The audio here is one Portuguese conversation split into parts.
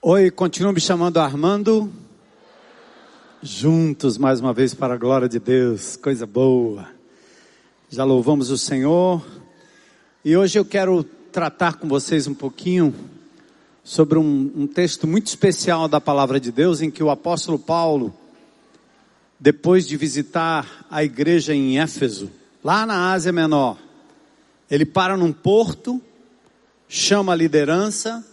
Oi, continuo me chamando Armando. Juntos mais uma vez para a glória de Deus, coisa boa. Já louvamos o Senhor. E hoje eu quero tratar com vocês um pouquinho sobre um, um texto muito especial da palavra de Deus, em que o apóstolo Paulo, depois de visitar a igreja em Éfeso, lá na Ásia Menor, ele para num porto, chama a liderança,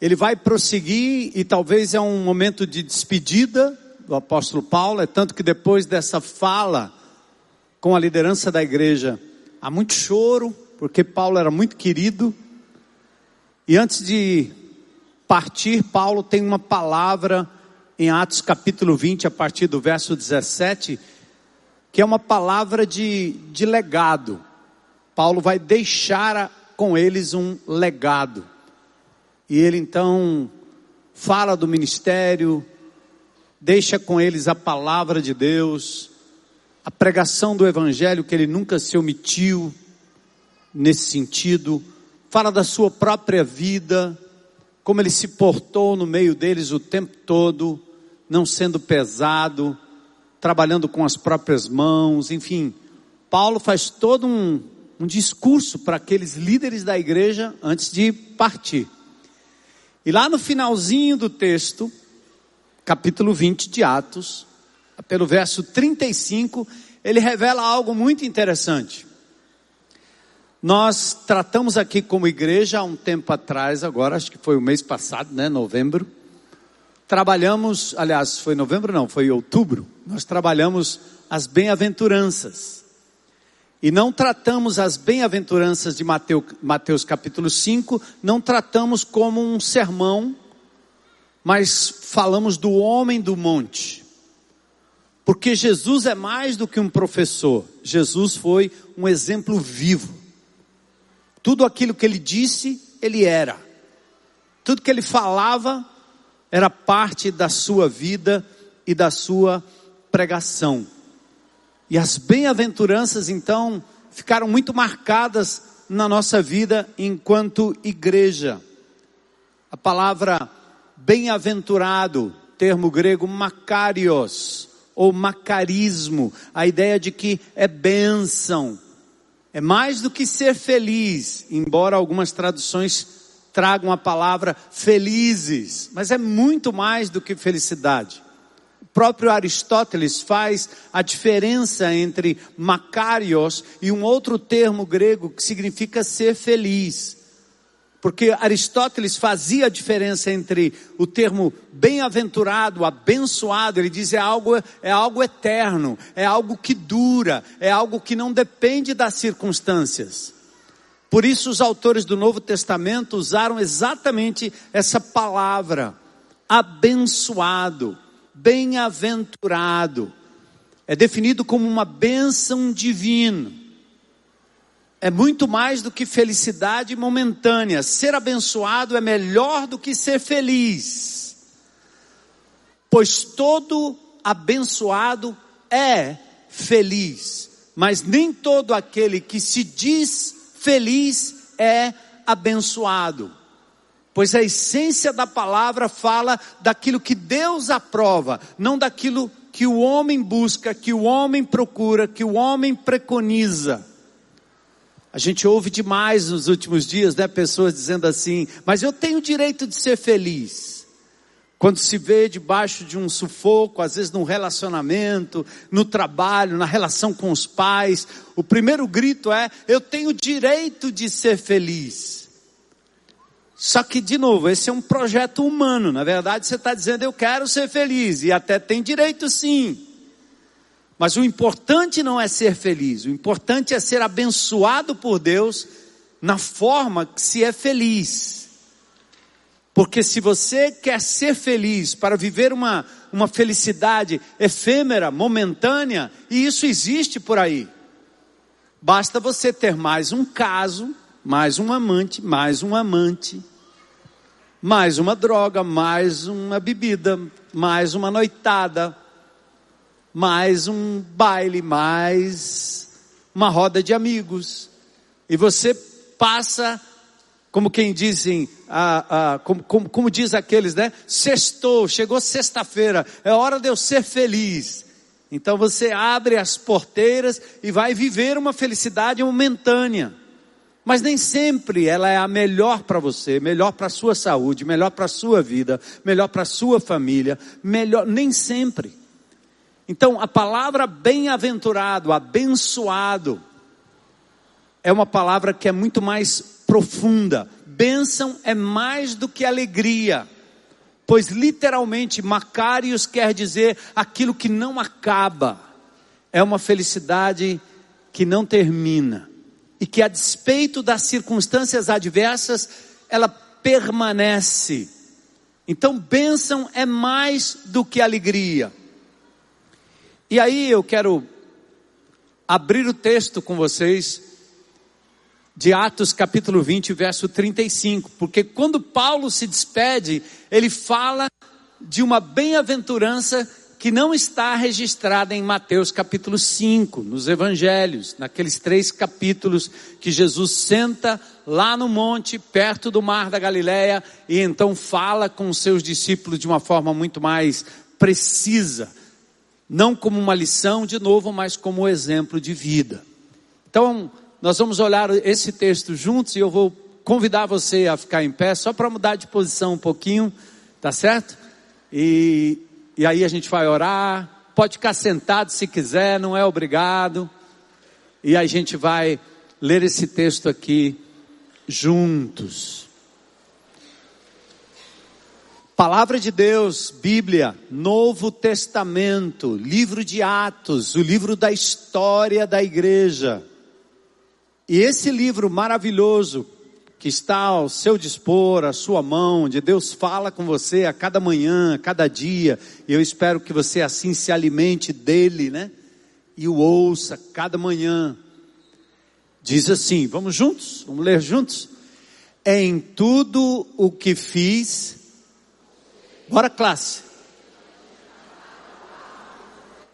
ele vai prosseguir e talvez é um momento de despedida do apóstolo Paulo, é tanto que depois dessa fala com a liderança da igreja, há muito choro, porque Paulo era muito querido. E antes de partir, Paulo tem uma palavra em Atos capítulo 20, a partir do verso 17, que é uma palavra de, de legado. Paulo vai deixar com eles um legado. E ele então fala do ministério, deixa com eles a palavra de Deus, a pregação do evangelho que ele nunca se omitiu nesse sentido, fala da sua própria vida, como ele se portou no meio deles o tempo todo, não sendo pesado, trabalhando com as próprias mãos, enfim. Paulo faz todo um, um discurso para aqueles líderes da igreja antes de partir. E lá no finalzinho do texto, capítulo 20 de Atos, pelo verso 35, ele revela algo muito interessante. Nós tratamos aqui como igreja há um tempo atrás, agora acho que foi o mês passado, né, novembro. Trabalhamos, aliás, foi novembro não, foi outubro. Nós trabalhamos as bem-aventuranças. E não tratamos as bem-aventuranças de Mateus, Mateus capítulo 5, não tratamos como um sermão, mas falamos do homem do monte. Porque Jesus é mais do que um professor, Jesus foi um exemplo vivo. Tudo aquilo que ele disse, ele era. Tudo que ele falava era parte da sua vida e da sua pregação. E as bem-aventuranças, então, ficaram muito marcadas na nossa vida enquanto igreja. A palavra bem-aventurado, termo grego makarios, ou macarismo, a ideia de que é bênção, é mais do que ser feliz, embora algumas traduções tragam a palavra felizes, mas é muito mais do que felicidade próprio Aristóteles faz a diferença entre Macarios e um outro termo grego que significa ser feliz. Porque Aristóteles fazia a diferença entre o termo bem-aventurado, abençoado, ele diz é algo, é algo eterno, é algo que dura, é algo que não depende das circunstâncias. Por isso os autores do Novo Testamento usaram exatamente essa palavra, abençoado bem-aventurado. É definido como uma bênção divina. É muito mais do que felicidade momentânea. Ser abençoado é melhor do que ser feliz. Pois todo abençoado é feliz, mas nem todo aquele que se diz feliz é abençoado pois a essência da palavra fala daquilo que Deus aprova, não daquilo que o homem busca, que o homem procura, que o homem preconiza. A gente ouve demais nos últimos dias, né, pessoas dizendo assim: "Mas eu tenho o direito de ser feliz". Quando se vê debaixo de um sufoco, às vezes num relacionamento, no trabalho, na relação com os pais, o primeiro grito é: "Eu tenho o direito de ser feliz". Só que, de novo, esse é um projeto humano. Na verdade, você está dizendo, eu quero ser feliz, e até tem direito sim. Mas o importante não é ser feliz, o importante é ser abençoado por Deus na forma que se é feliz. Porque se você quer ser feliz para viver uma, uma felicidade efêmera, momentânea, e isso existe por aí, basta você ter mais um caso mais um amante, mais um amante, mais uma droga, mais uma bebida, mais uma noitada, mais um baile, mais uma roda de amigos. E você passa como quem dizem, ah, ah, como, como, como diz aqueles, né? Sextou, chegou sexta-feira, é hora de eu ser feliz. Então você abre as porteiras e vai viver uma felicidade momentânea. Mas nem sempre ela é a melhor para você, melhor para a sua saúde, melhor para a sua vida, melhor para a sua família, melhor, nem sempre. Então a palavra bem-aventurado, abençoado, é uma palavra que é muito mais profunda. Bênção é mais do que alegria, pois literalmente Macários quer dizer aquilo que não acaba, é uma felicidade que não termina e que a despeito das circunstâncias adversas, ela permanece. Então, bênção é mais do que alegria. E aí eu quero abrir o texto com vocês de Atos capítulo 20, verso 35, porque quando Paulo se despede, ele fala de uma bem-aventurança que não está registrada em Mateus capítulo 5, nos evangelhos, naqueles três capítulos que Jesus senta lá no monte, perto do mar da Galileia, e então fala com os seus discípulos de uma forma muito mais precisa, não como uma lição de novo, mas como exemplo de vida. Então, nós vamos olhar esse texto juntos e eu vou convidar você a ficar em pé, só para mudar de posição um pouquinho, tá certo? E e aí a gente vai orar. Pode ficar sentado se quiser, não é obrigado. E a gente vai ler esse texto aqui juntos. Palavra de Deus, Bíblia, Novo Testamento, livro de Atos, o livro da história da igreja. E esse livro maravilhoso que está ao seu dispor, à sua mão, onde Deus fala com você a cada manhã, a cada dia, e eu espero que você assim se alimente dele, né? E o ouça cada manhã. Diz assim, vamos juntos? Vamos ler juntos? Em tudo o que fiz, bora classe.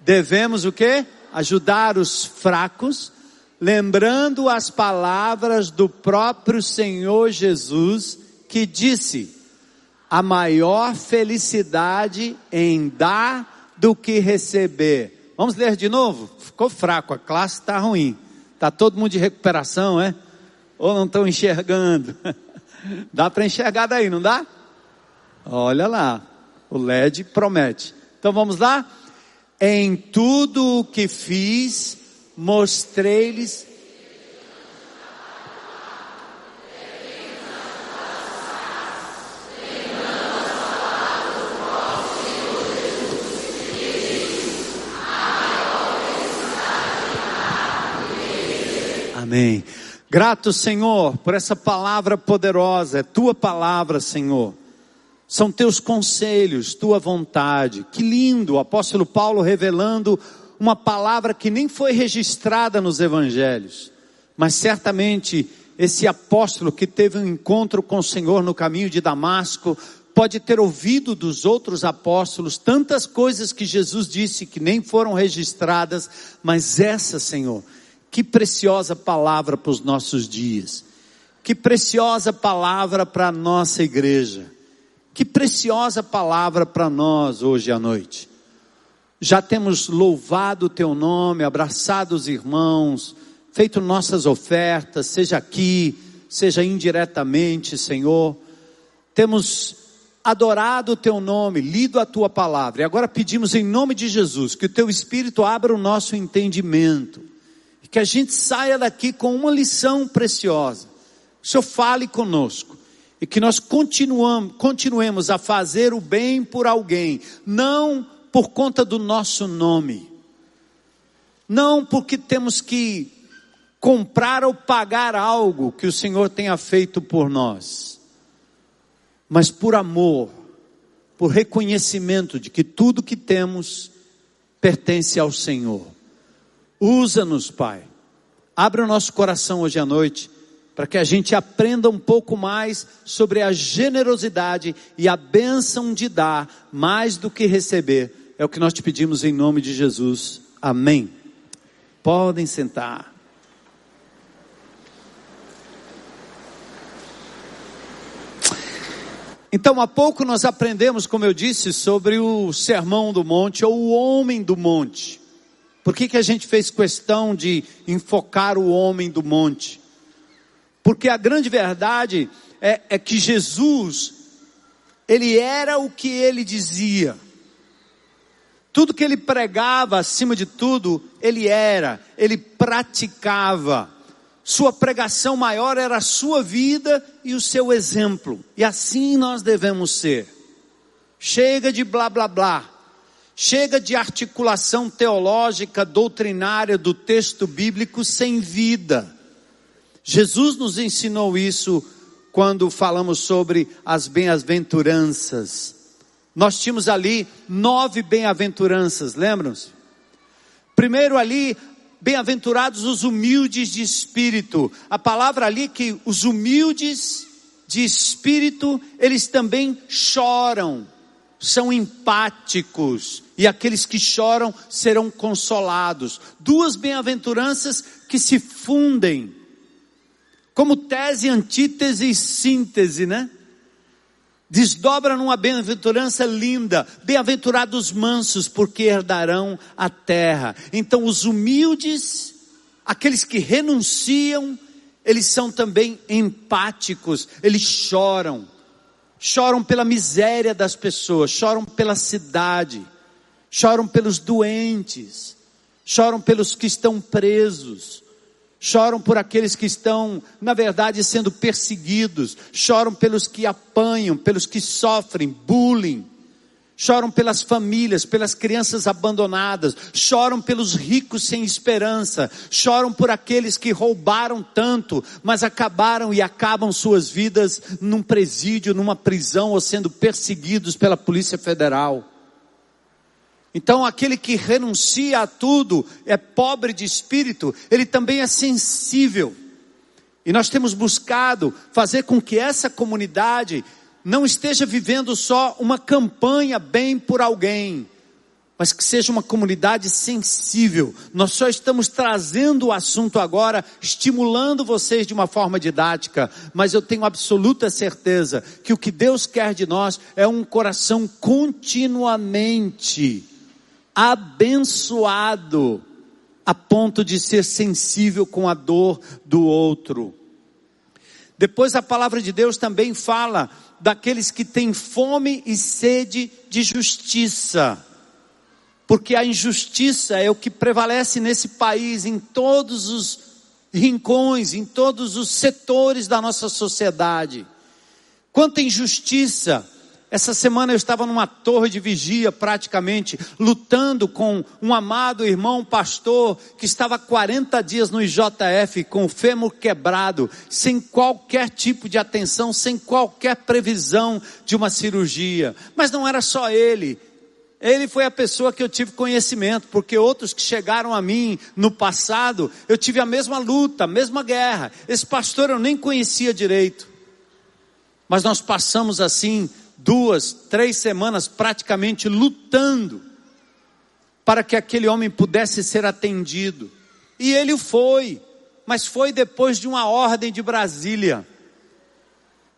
Devemos o que? Ajudar os fracos lembrando as palavras do próprio Senhor Jesus, que disse: a maior felicidade em dar do que receber. Vamos ler de novo? Ficou fraco, a classe está ruim. Está todo mundo de recuperação, é? Ou não estão enxergando? dá para enxergar daí, não dá? Olha lá, o LED promete. Então vamos lá? Em tudo o que fiz, mostrei-lhes Amém. Grato, Senhor, por essa palavra poderosa, é tua palavra, Senhor. São teus conselhos, tua vontade. Que lindo, o apóstolo Paulo revelando uma palavra que nem foi registrada nos evangelhos, mas certamente esse apóstolo que teve um encontro com o Senhor no caminho de Damasco, pode ter ouvido dos outros apóstolos tantas coisas que Jesus disse que nem foram registradas, mas essa, Senhor, que preciosa palavra para os nossos dias, que preciosa palavra para a nossa igreja, que preciosa palavra para nós hoje à noite já temos louvado o teu nome, abraçado os irmãos, feito nossas ofertas, seja aqui, seja indiretamente, Senhor. Temos adorado o teu nome, lido a tua palavra. E agora pedimos em nome de Jesus que o teu espírito abra o nosso entendimento e que a gente saia daqui com uma lição preciosa. o Senhor fale conosco e que nós continuamos, continuemos a fazer o bem por alguém, não por conta do nosso nome, não porque temos que comprar ou pagar algo que o Senhor tenha feito por nós, mas por amor, por reconhecimento de que tudo que temos pertence ao Senhor. Usa-nos, Pai. Abre o nosso coração hoje à noite para que a gente aprenda um pouco mais sobre a generosidade e a bênção de dar mais do que receber é o que nós te pedimos em nome de Jesus. Amém. Podem sentar. Então, há pouco nós aprendemos, como eu disse, sobre o sermão do monte ou o homem do monte. Por que, que a gente fez questão de enfocar o homem do monte? Porque a grande verdade é, é que Jesus, ele era o que ele dizia. Tudo que ele pregava, acima de tudo, ele era, ele praticava. Sua pregação maior era a sua vida e o seu exemplo. E assim nós devemos ser. Chega de blá blá blá. Chega de articulação teológica, doutrinária do texto bíblico sem vida. Jesus nos ensinou isso quando falamos sobre as bem-aventuranças. Nós tínhamos ali nove bem-aventuranças, lembram-se? Primeiro ali, bem-aventurados os humildes de espírito. A palavra ali que os humildes de espírito, eles também choram são empáticos, e aqueles que choram serão consolados. Duas bem-aventuranças que se fundem, como tese, antítese e síntese, né? Desdobra numa bem-aventurança linda, bem-aventurados mansos, porque herdarão a terra. Então, os humildes, aqueles que renunciam, eles são também empáticos, eles choram. Choram pela miséria das pessoas, choram pela cidade, choram pelos doentes, choram pelos que estão presos, choram por aqueles que estão, na verdade, sendo perseguidos, choram pelos que apanham, pelos que sofrem bullying, choram pelas famílias, pelas crianças abandonadas, choram pelos ricos sem esperança, choram por aqueles que roubaram tanto, mas acabaram e acabam suas vidas num presídio, numa prisão ou sendo perseguidos pela Polícia Federal. Então, aquele que renuncia a tudo, é pobre de espírito, ele também é sensível. E nós temos buscado fazer com que essa comunidade não esteja vivendo só uma campanha bem por alguém, mas que seja uma comunidade sensível. Nós só estamos trazendo o assunto agora, estimulando vocês de uma forma didática, mas eu tenho absoluta certeza que o que Deus quer de nós é um coração continuamente abençoado, a ponto de ser sensível com a dor do outro. Depois a palavra de Deus também fala daqueles que têm fome e sede de justiça. Porque a injustiça é o que prevalece nesse país, em todos os rincões, em todos os setores da nossa sociedade. Quanta injustiça, essa semana eu estava numa torre de vigia, praticamente, lutando com um amado irmão pastor que estava 40 dias no IJF com o fêmur quebrado, sem qualquer tipo de atenção, sem qualquer previsão de uma cirurgia. Mas não era só ele. Ele foi a pessoa que eu tive conhecimento, porque outros que chegaram a mim no passado, eu tive a mesma luta, a mesma guerra. Esse pastor eu nem conhecia direito. Mas nós passamos assim duas, três semanas praticamente lutando para que aquele homem pudesse ser atendido. E ele foi, mas foi depois de uma ordem de Brasília.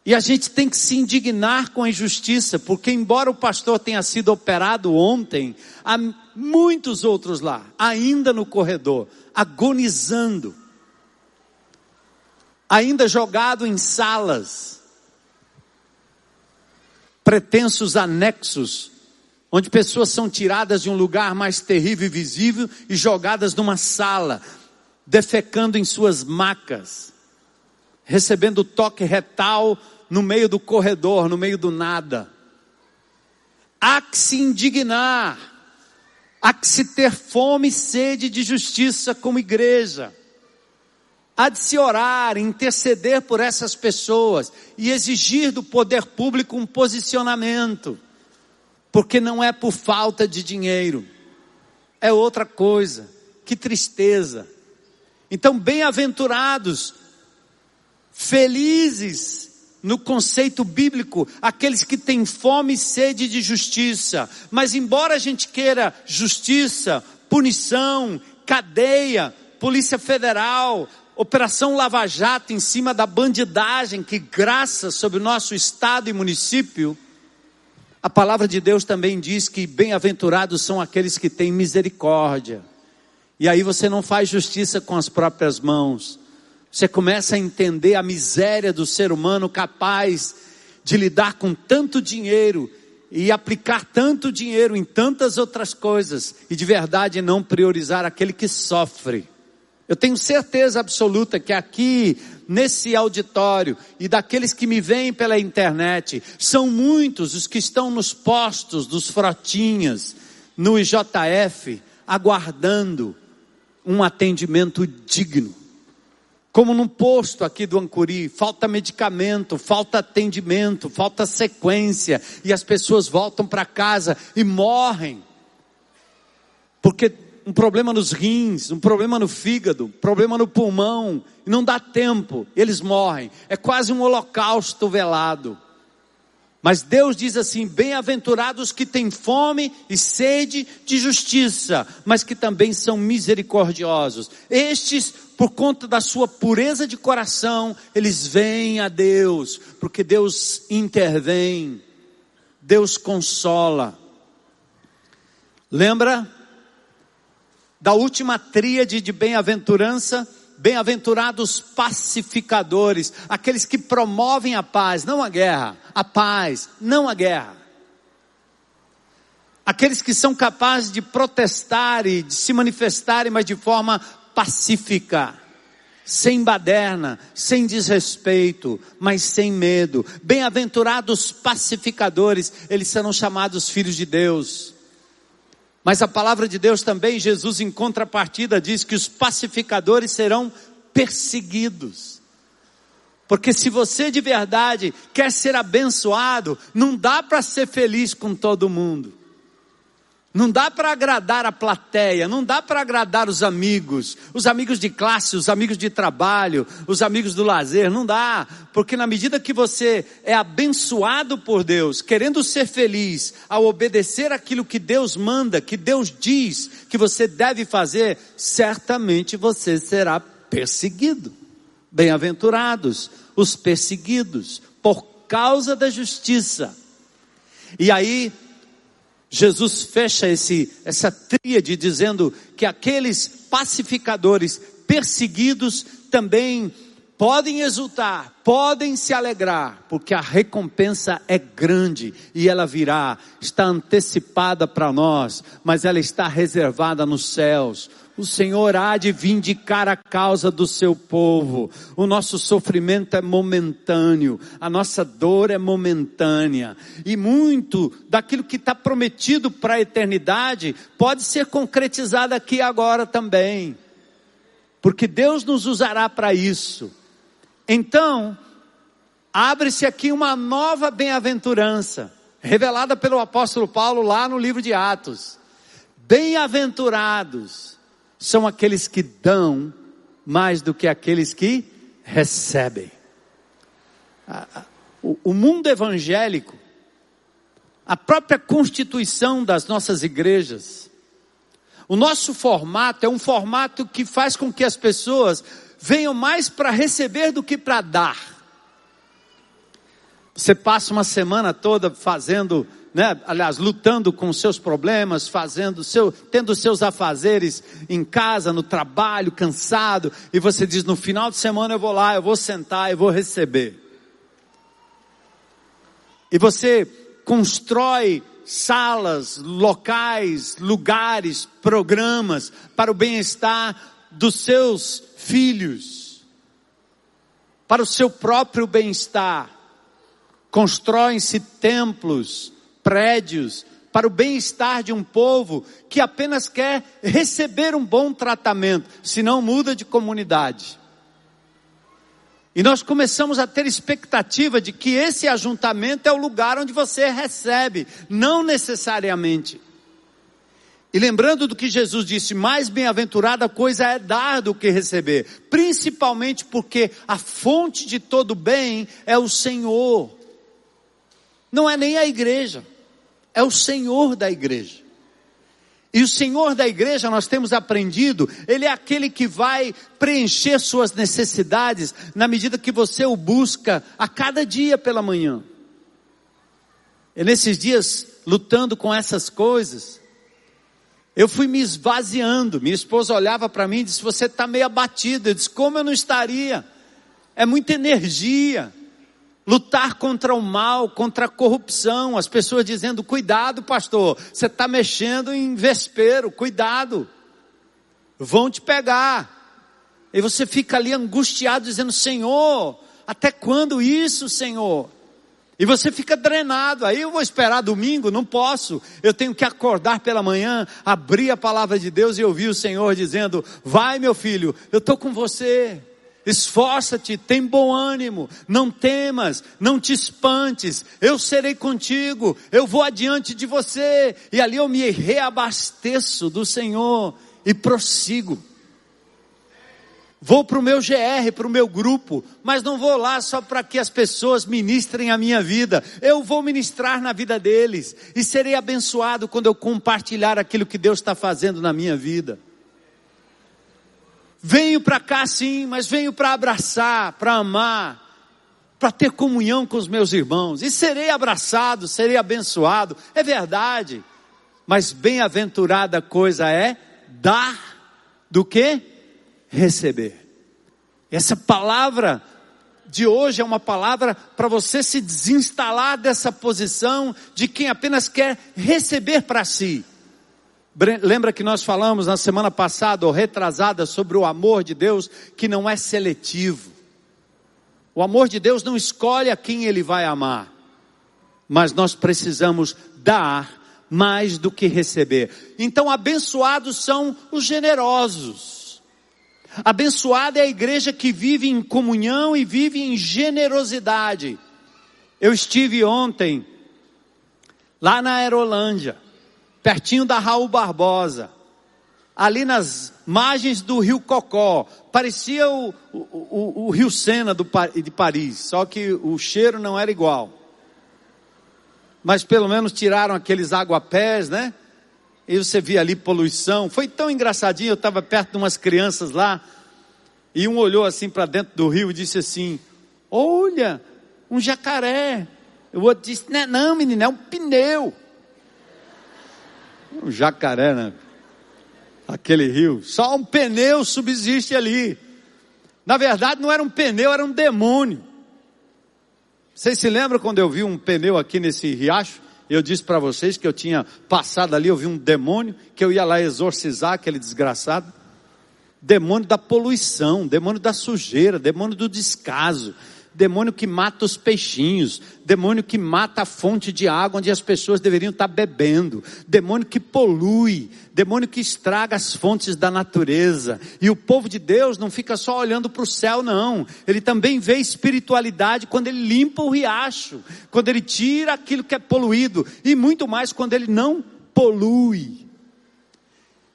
E a gente tem que se indignar com a injustiça, porque embora o pastor tenha sido operado ontem, há muitos outros lá, ainda no corredor, agonizando, ainda jogado em salas, pretensos anexos, onde pessoas são tiradas de um lugar mais terrível e visível e jogadas numa sala, defecando em suas macas, recebendo toque retal no meio do corredor, no meio do nada. Há que se indignar, há que se ter fome e sede de justiça como igreja há de se orar, interceder por essas pessoas e exigir do poder público um posicionamento, porque não é por falta de dinheiro, é outra coisa. Que tristeza. Então, bem-aventurados, felizes no conceito bíblico, aqueles que têm fome e sede de justiça. Mas, embora a gente queira justiça, punição, cadeia, Polícia Federal, Operação Lava Jato em cima da bandidagem que graça sobre o nosso estado e município, a palavra de Deus também diz que bem-aventurados são aqueles que têm misericórdia. E aí você não faz justiça com as próprias mãos. Você começa a entender a miséria do ser humano capaz de lidar com tanto dinheiro e aplicar tanto dinheiro em tantas outras coisas e de verdade não priorizar aquele que sofre. Eu tenho certeza absoluta que aqui, nesse auditório, e daqueles que me veem pela internet, são muitos os que estão nos postos dos frotinhas, no IJF, aguardando um atendimento digno. Como num posto aqui do Ancuri, falta medicamento, falta atendimento, falta sequência, e as pessoas voltam para casa e morrem. Porque um problema nos rins, um problema no fígado, problema no pulmão, e não dá tempo, eles morrem. É quase um holocausto velado. Mas Deus diz assim: bem-aventurados que têm fome e sede de justiça, mas que também são misericordiosos. Estes, por conta da sua pureza de coração, eles vêm a Deus, porque Deus intervém, Deus consola. Lembra da última tríade de bem-aventurança, bem-aventurados pacificadores, aqueles que promovem a paz, não a guerra, a paz, não a guerra. Aqueles que são capazes de protestar e de se manifestarem, mas de forma pacífica, sem baderna, sem desrespeito, mas sem medo. Bem-aventurados pacificadores, eles serão chamados filhos de Deus. Mas a palavra de Deus também, Jesus em contrapartida diz que os pacificadores serão perseguidos. Porque se você de verdade quer ser abençoado, não dá para ser feliz com todo mundo. Não dá para agradar a plateia, não dá para agradar os amigos, os amigos de classe, os amigos de trabalho, os amigos do lazer, não dá, porque na medida que você é abençoado por Deus, querendo ser feliz, ao obedecer aquilo que Deus manda, que Deus diz que você deve fazer, certamente você será perseguido. Bem-aventurados os perseguidos por causa da justiça. E aí Jesus fecha esse, essa tríade dizendo que aqueles pacificadores perseguidos também podem exultar, podem se alegrar, porque a recompensa é grande e ela virá, está antecipada para nós, mas ela está reservada nos céus o Senhor há de vindicar a causa do seu povo. O nosso sofrimento é momentâneo, a nossa dor é momentânea, e muito daquilo que está prometido para a eternidade pode ser concretizado aqui agora também, porque Deus nos usará para isso. Então, abre-se aqui uma nova bem-aventurança, revelada pelo apóstolo Paulo lá no livro de Atos. Bem-aventurados são aqueles que dão mais do que aqueles que recebem. O mundo evangélico, a própria constituição das nossas igrejas, o nosso formato é um formato que faz com que as pessoas venham mais para receber do que para dar. Você passa uma semana toda fazendo né, aliás, lutando com seus problemas, fazendo seu, tendo seus afazeres em casa, no trabalho, cansado, e você diz: no final de semana eu vou lá, eu vou sentar, eu vou receber. E você constrói salas, locais, lugares, programas para o bem-estar dos seus filhos, para o seu próprio bem-estar. Constroem-se templos, prédios, para o bem-estar de um povo que apenas quer receber um bom tratamento, se não muda de comunidade. E nós começamos a ter expectativa de que esse ajuntamento é o lugar onde você recebe, não necessariamente. E lembrando do que Jesus disse, mais bem-aventurada coisa é dar do que receber, principalmente porque a fonte de todo bem é o Senhor, não é nem a igreja é o Senhor da igreja. E o Senhor da igreja, nós temos aprendido, Ele é aquele que vai preencher suas necessidades na medida que você o busca a cada dia pela manhã. E nesses dias, lutando com essas coisas, eu fui me esvaziando. Minha esposa olhava para mim e disse: Você está meio abatido. Eu disse: Como eu não estaria? É muita energia lutar contra o mal, contra a corrupção, as pessoas dizendo: cuidado, pastor, você está mexendo em vespeiro, cuidado, vão te pegar. E você fica ali angustiado, dizendo: Senhor, até quando isso, Senhor? E você fica drenado, aí eu vou esperar domingo, não posso. Eu tenho que acordar pela manhã, abrir a palavra de Deus e ouvir o Senhor dizendo: Vai, meu filho, eu estou com você. Esforça-te, tem bom ânimo, não temas, não te espantes, eu serei contigo, eu vou adiante de você, e ali eu me reabasteço do Senhor e prossigo. Vou para o meu GR, para o meu grupo, mas não vou lá só para que as pessoas ministrem a minha vida. Eu vou ministrar na vida deles e serei abençoado quando eu compartilhar aquilo que Deus está fazendo na minha vida. Venho para cá sim, mas venho para abraçar, para amar, para ter comunhão com os meus irmãos. E serei abraçado, serei abençoado. É verdade. Mas bem-aventurada coisa é dar do que receber. Essa palavra de hoje é uma palavra para você se desinstalar dessa posição de quem apenas quer receber para si. Lembra que nós falamos na semana passada ou retrasada sobre o amor de Deus que não é seletivo. O amor de Deus não escolhe a quem ele vai amar, mas nós precisamos dar mais do que receber. Então, abençoados são os generosos. Abençoada é a igreja que vive em comunhão e vive em generosidade. Eu estive ontem lá na Aerolândia pertinho da Raul Barbosa, ali nas margens do rio Cocó, parecia o, o, o, o rio Sena do, de Paris, só que o cheiro não era igual. Mas pelo menos tiraram aqueles aguapés, né? E você via ali poluição. Foi tão engraçadinho, eu estava perto de umas crianças lá, e um olhou assim para dentro do rio e disse assim: Olha, um jacaré. O outro disse: Não, não menino, é um pneu um jacaré, né? Aquele rio. Só um pneu subsiste ali. Na verdade, não era um pneu, era um demônio. Vocês se lembram quando eu vi um pneu aqui nesse riacho? Eu disse para vocês que eu tinha passado ali, eu vi um demônio, que eu ia lá exorcizar aquele desgraçado. Demônio da poluição, demônio da sujeira, demônio do descaso, demônio que mata os peixinhos, demônio que mata a fonte de água onde as pessoas deveriam estar bebendo, demônio que polui, demônio que estraga as fontes da natureza. E o povo de Deus não fica só olhando para o céu, não. Ele também vê espiritualidade quando ele limpa o riacho, quando ele tira aquilo que é poluído, e muito mais quando ele não polui.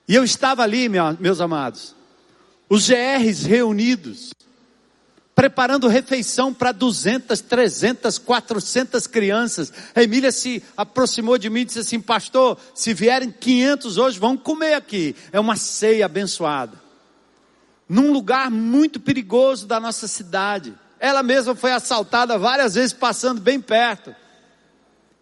E eu estava ali, meus amados, os GRs reunidos, preparando refeição para 200, 300, 400 crianças. A Emília se aproximou de mim e disse assim: Pastor, se vierem 500 hoje, vão comer aqui. É uma ceia abençoada. Num lugar muito perigoso da nossa cidade. Ela mesma foi assaltada várias vezes, passando bem perto.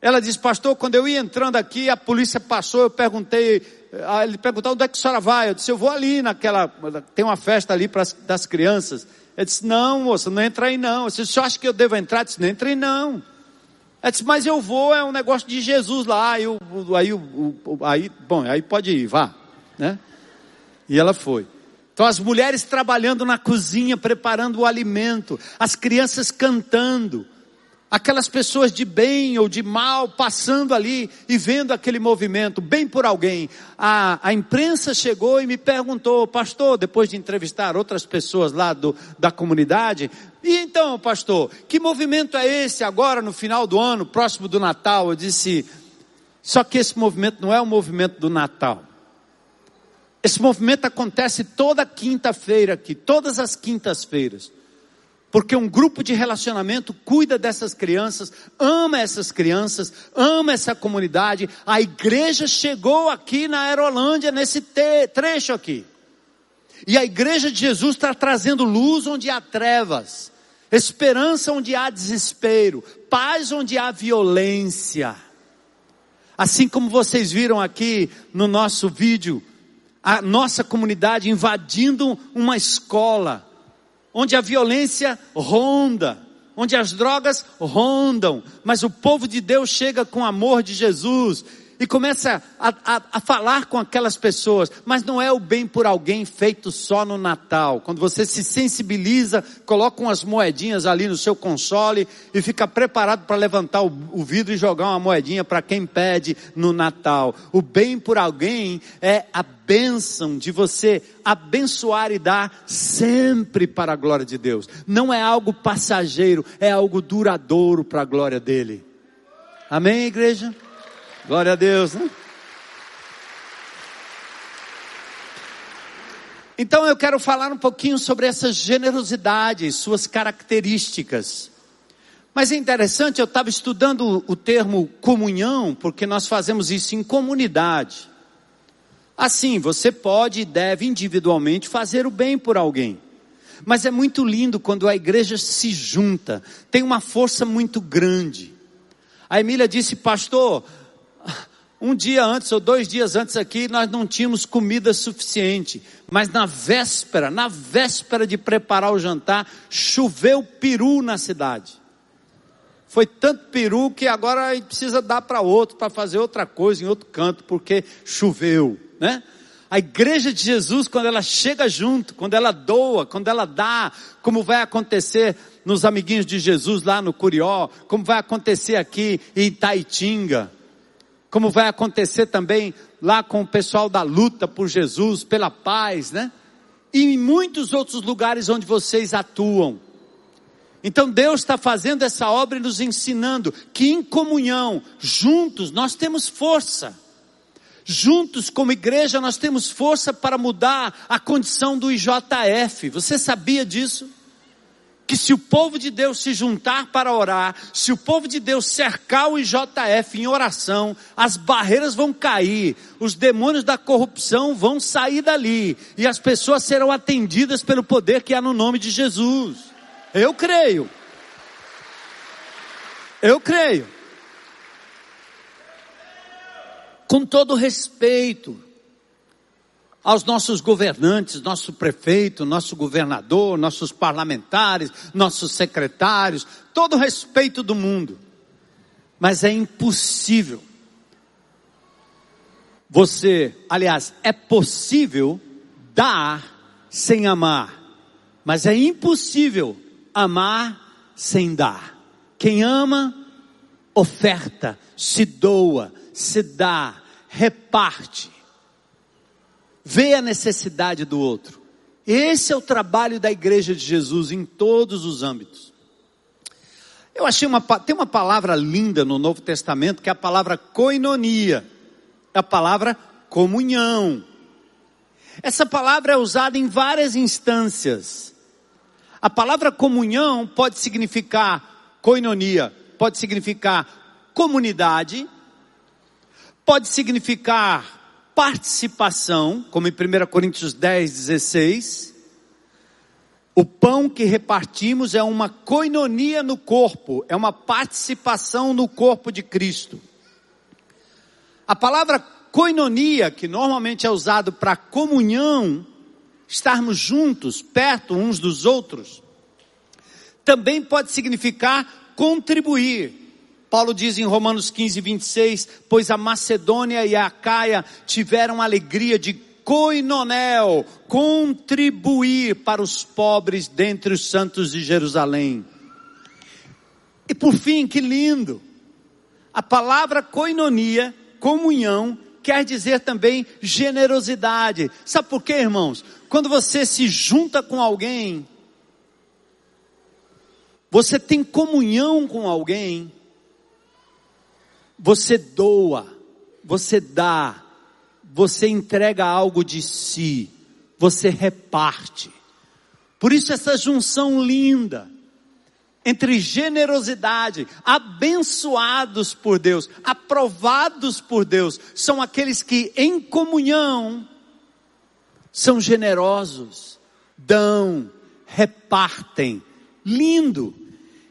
Ela disse, pastor, quando eu ia entrando aqui, a polícia passou, eu perguntei, ah, ele perguntou onde é que a senhora vai? Eu disse, eu vou ali naquela, tem uma festa ali para das crianças. Ele disse, não, moça, não entra aí não. Você acha que eu devo entrar? Eu disse, não entre aí não. Ela disse, mas eu vou, é um negócio de Jesus lá. Aí, aí, aí, bom, aí pode ir, vá. Né? E ela foi. Então as mulheres trabalhando na cozinha, preparando o alimento, as crianças cantando, aquelas pessoas de bem ou de mal passando ali e vendo aquele movimento, bem por alguém. A, a imprensa chegou e me perguntou, pastor, depois de entrevistar outras pessoas lá do, da comunidade, e então, pastor, que movimento é esse agora no final do ano, próximo do Natal? Eu disse, só que esse movimento não é o movimento do Natal. Esse movimento acontece toda quinta-feira aqui, todas as quintas-feiras. Porque um grupo de relacionamento cuida dessas crianças, ama essas crianças, ama essa comunidade. A igreja chegou aqui na Aerolândia, nesse trecho aqui. E a igreja de Jesus está trazendo luz onde há trevas, esperança onde há desespero, paz onde há violência. Assim como vocês viram aqui no nosso vídeo, a nossa comunidade invadindo uma escola, onde a violência ronda, onde as drogas rondam, mas o povo de Deus chega com o amor de Jesus e começa a, a, a, falar com aquelas pessoas, mas não é o bem por alguém feito só no Natal. Quando você se sensibiliza, coloca umas moedinhas ali no seu console e fica preparado para levantar o, o vidro e jogar uma moedinha para quem pede no Natal. O bem por alguém é a bênção de você abençoar e dar sempre para a glória de Deus. Não é algo passageiro, é algo duradouro para a glória dele. Amém, igreja? Glória a Deus, né? Então eu quero falar um pouquinho sobre essa generosidade, suas características. Mas é interessante, eu estava estudando o termo comunhão, porque nós fazemos isso em comunidade. Assim, você pode e deve individualmente fazer o bem por alguém. Mas é muito lindo quando a igreja se junta, tem uma força muito grande. A Emília disse, pastor, um dia antes ou dois dias antes aqui, nós não tínhamos comida suficiente. Mas na véspera, na véspera de preparar o jantar, choveu peru na cidade. Foi tanto peru que agora a gente precisa dar para outro, para fazer outra coisa em outro canto, porque choveu, né? A igreja de Jesus, quando ela chega junto, quando ela doa, quando ela dá, como vai acontecer nos amiguinhos de Jesus lá no Curió, como vai acontecer aqui em Taitinga, como vai acontecer também lá com o pessoal da luta por Jesus, pela paz, né? E em muitos outros lugares onde vocês atuam. Então Deus está fazendo essa obra e nos ensinando que em comunhão, juntos, nós temos força. Juntos, como igreja, nós temos força para mudar a condição do IJF. Você sabia disso? Que se o povo de Deus se juntar para orar, se o povo de Deus cercar o IJF em oração, as barreiras vão cair, os demônios da corrupção vão sair dali, e as pessoas serão atendidas pelo poder que há no nome de Jesus. Eu creio. Eu creio. Com todo respeito, aos nossos governantes, nosso prefeito, nosso governador, nossos parlamentares, nossos secretários, todo o respeito do mundo. Mas é impossível. Você, aliás, é possível dar sem amar, mas é impossível amar sem dar. Quem ama, oferta, se doa, se dá, reparte vê a necessidade do outro. Esse é o trabalho da igreja de Jesus em todos os âmbitos. Eu achei uma, tem uma palavra linda no Novo Testamento que é a palavra koinonia, é a palavra comunhão. Essa palavra é usada em várias instâncias. A palavra comunhão pode significar koinonia, pode significar comunidade, pode significar participação, como em 1 Coríntios 10, 16. O pão que repartimos é uma coinonia no corpo, é uma participação no corpo de Cristo. A palavra coinonia, que normalmente é usado para comunhão, estarmos juntos, perto uns dos outros, também pode significar contribuir. Paulo diz em Romanos 15, 26, pois a Macedônia e a Caia tiveram alegria de coinonel, contribuir para os pobres dentre os santos de Jerusalém. E por fim, que lindo, a palavra coinonia, comunhão, quer dizer também generosidade. Sabe por quê, irmãos? Quando você se junta com alguém, você tem comunhão com alguém, você doa, você dá, você entrega algo de si, você reparte. Por isso essa junção linda. entre generosidade, abençoados por Deus, aprovados por Deus, são aqueles que em comunhão são generosos, dão, repartem. Lindo.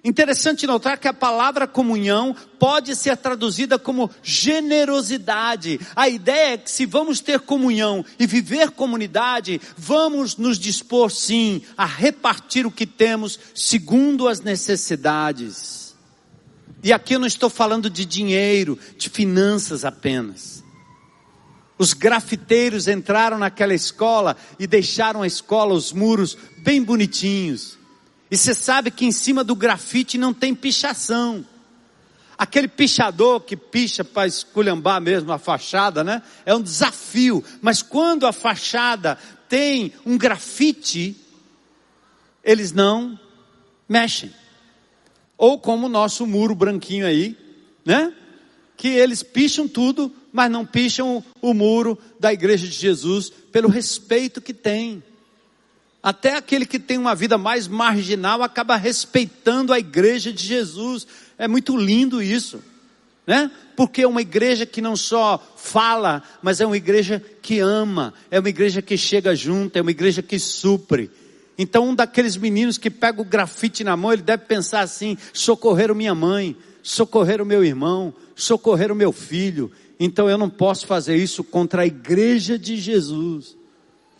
Interessante notar que a palavra comunhão pode ser traduzida como generosidade. A ideia é que se vamos ter comunhão e viver comunidade, vamos nos dispor sim a repartir o que temos segundo as necessidades. E aqui eu não estou falando de dinheiro, de finanças apenas. Os grafiteiros entraram naquela escola e deixaram a escola, os muros bem bonitinhos e você sabe que em cima do grafite não tem pichação. Aquele pichador que picha para esculhambar mesmo a fachada, né? É um desafio. Mas quando a fachada tem um grafite, eles não mexem. Ou como o nosso muro branquinho aí, né? Que eles picham tudo, mas não picham o muro da igreja de Jesus pelo respeito que tem. Até aquele que tem uma vida mais marginal acaba respeitando a igreja de Jesus. É muito lindo isso, né? Porque é uma igreja que não só fala, mas é uma igreja que ama, é uma igreja que chega junto, é uma igreja que supre. Então, um daqueles meninos que pega o grafite na mão, ele deve pensar assim: socorrer minha mãe, socorrer o meu irmão, socorrer o meu filho. Então, eu não posso fazer isso contra a igreja de Jesus.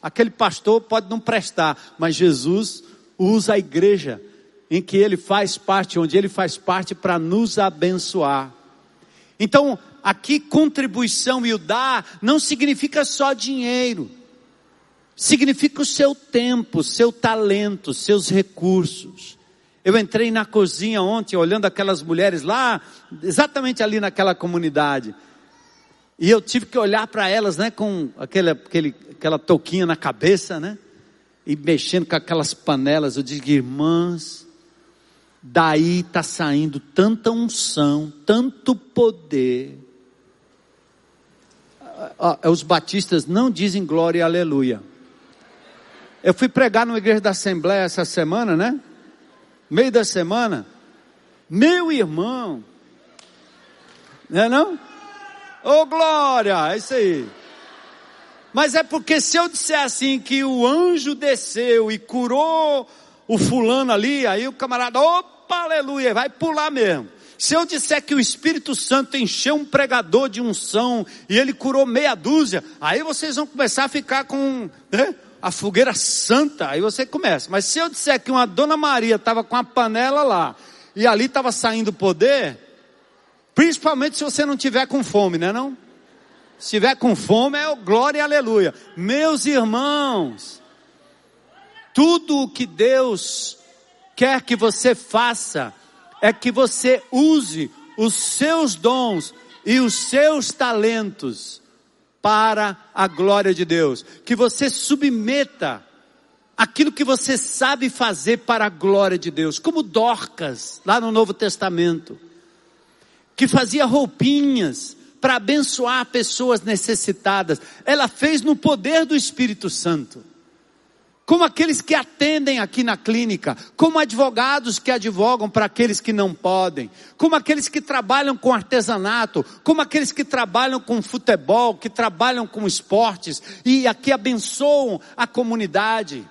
Aquele pastor pode não prestar, mas Jesus usa a igreja em que ele faz parte, onde ele faz parte para nos abençoar. Então, aqui contribuição e o dar não significa só dinheiro. Significa o seu tempo, seu talento, seus recursos. Eu entrei na cozinha ontem olhando aquelas mulheres lá, exatamente ali naquela comunidade. E eu tive que olhar para elas, né, com aquele, aquele, aquela touquinha na cabeça, né? E mexendo com aquelas panelas. Eu digo, irmãs, daí está saindo tanta unção, tanto poder. Os batistas não dizem glória e aleluia. Eu fui pregar numa igreja da Assembleia essa semana, né? Meio da semana. Meu irmão. Não é não? Ô oh, glória, é isso aí. Mas é porque se eu disser assim que o anjo desceu e curou o fulano ali, aí o camarada, opa, aleluia, vai pular mesmo. Se eu disser que o Espírito Santo encheu um pregador de unção e ele curou meia dúzia, aí vocês vão começar a ficar com né, a fogueira santa, aí você começa. Mas se eu disser que uma Dona Maria estava com a panela lá e ali estava saindo poder, Principalmente se você não tiver com fome, né não? Se tiver com fome é glória e aleluia. Meus irmãos, tudo o que Deus quer que você faça é que você use os seus dons e os seus talentos para a glória de Deus. Que você submeta aquilo que você sabe fazer para a glória de Deus, como Dorcas, lá no Novo Testamento que fazia roupinhas para abençoar pessoas necessitadas. Ela fez no poder do Espírito Santo. Como aqueles que atendem aqui na clínica, como advogados que advogam para aqueles que não podem, como aqueles que trabalham com artesanato, como aqueles que trabalham com futebol, que trabalham com esportes e aqui abençoam a comunidade.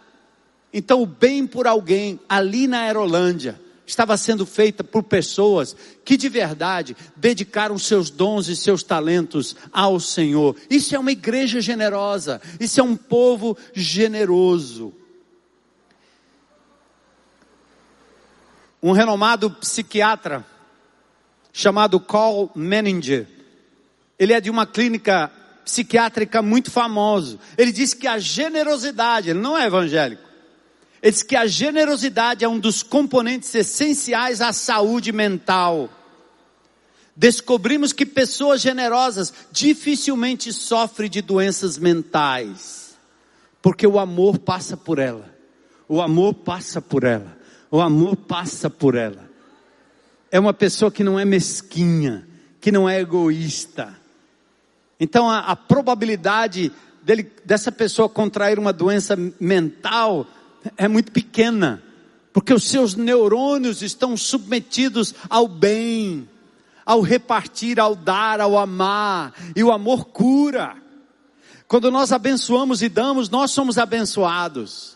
Então, o bem por alguém ali na Aerolândia estava sendo feita por pessoas que de verdade dedicaram seus dons e seus talentos ao Senhor. Isso é uma igreja generosa, isso é um povo generoso. Um renomado psiquiatra chamado Carl Menninger, ele é de uma clínica psiquiátrica muito famoso. Ele diz que a generosidade, ele não é evangélico, ele diz que a generosidade é um dos componentes essenciais à saúde mental. Descobrimos que pessoas generosas dificilmente sofrem de doenças mentais, porque o amor passa por ela. O amor passa por ela. O amor passa por ela. É uma pessoa que não é mesquinha, que não é egoísta. Então a, a probabilidade dele, dessa pessoa contrair uma doença mental é muito pequena, porque os seus neurônios estão submetidos ao bem, ao repartir, ao dar, ao amar, e o amor cura. Quando nós abençoamos e damos, nós somos abençoados.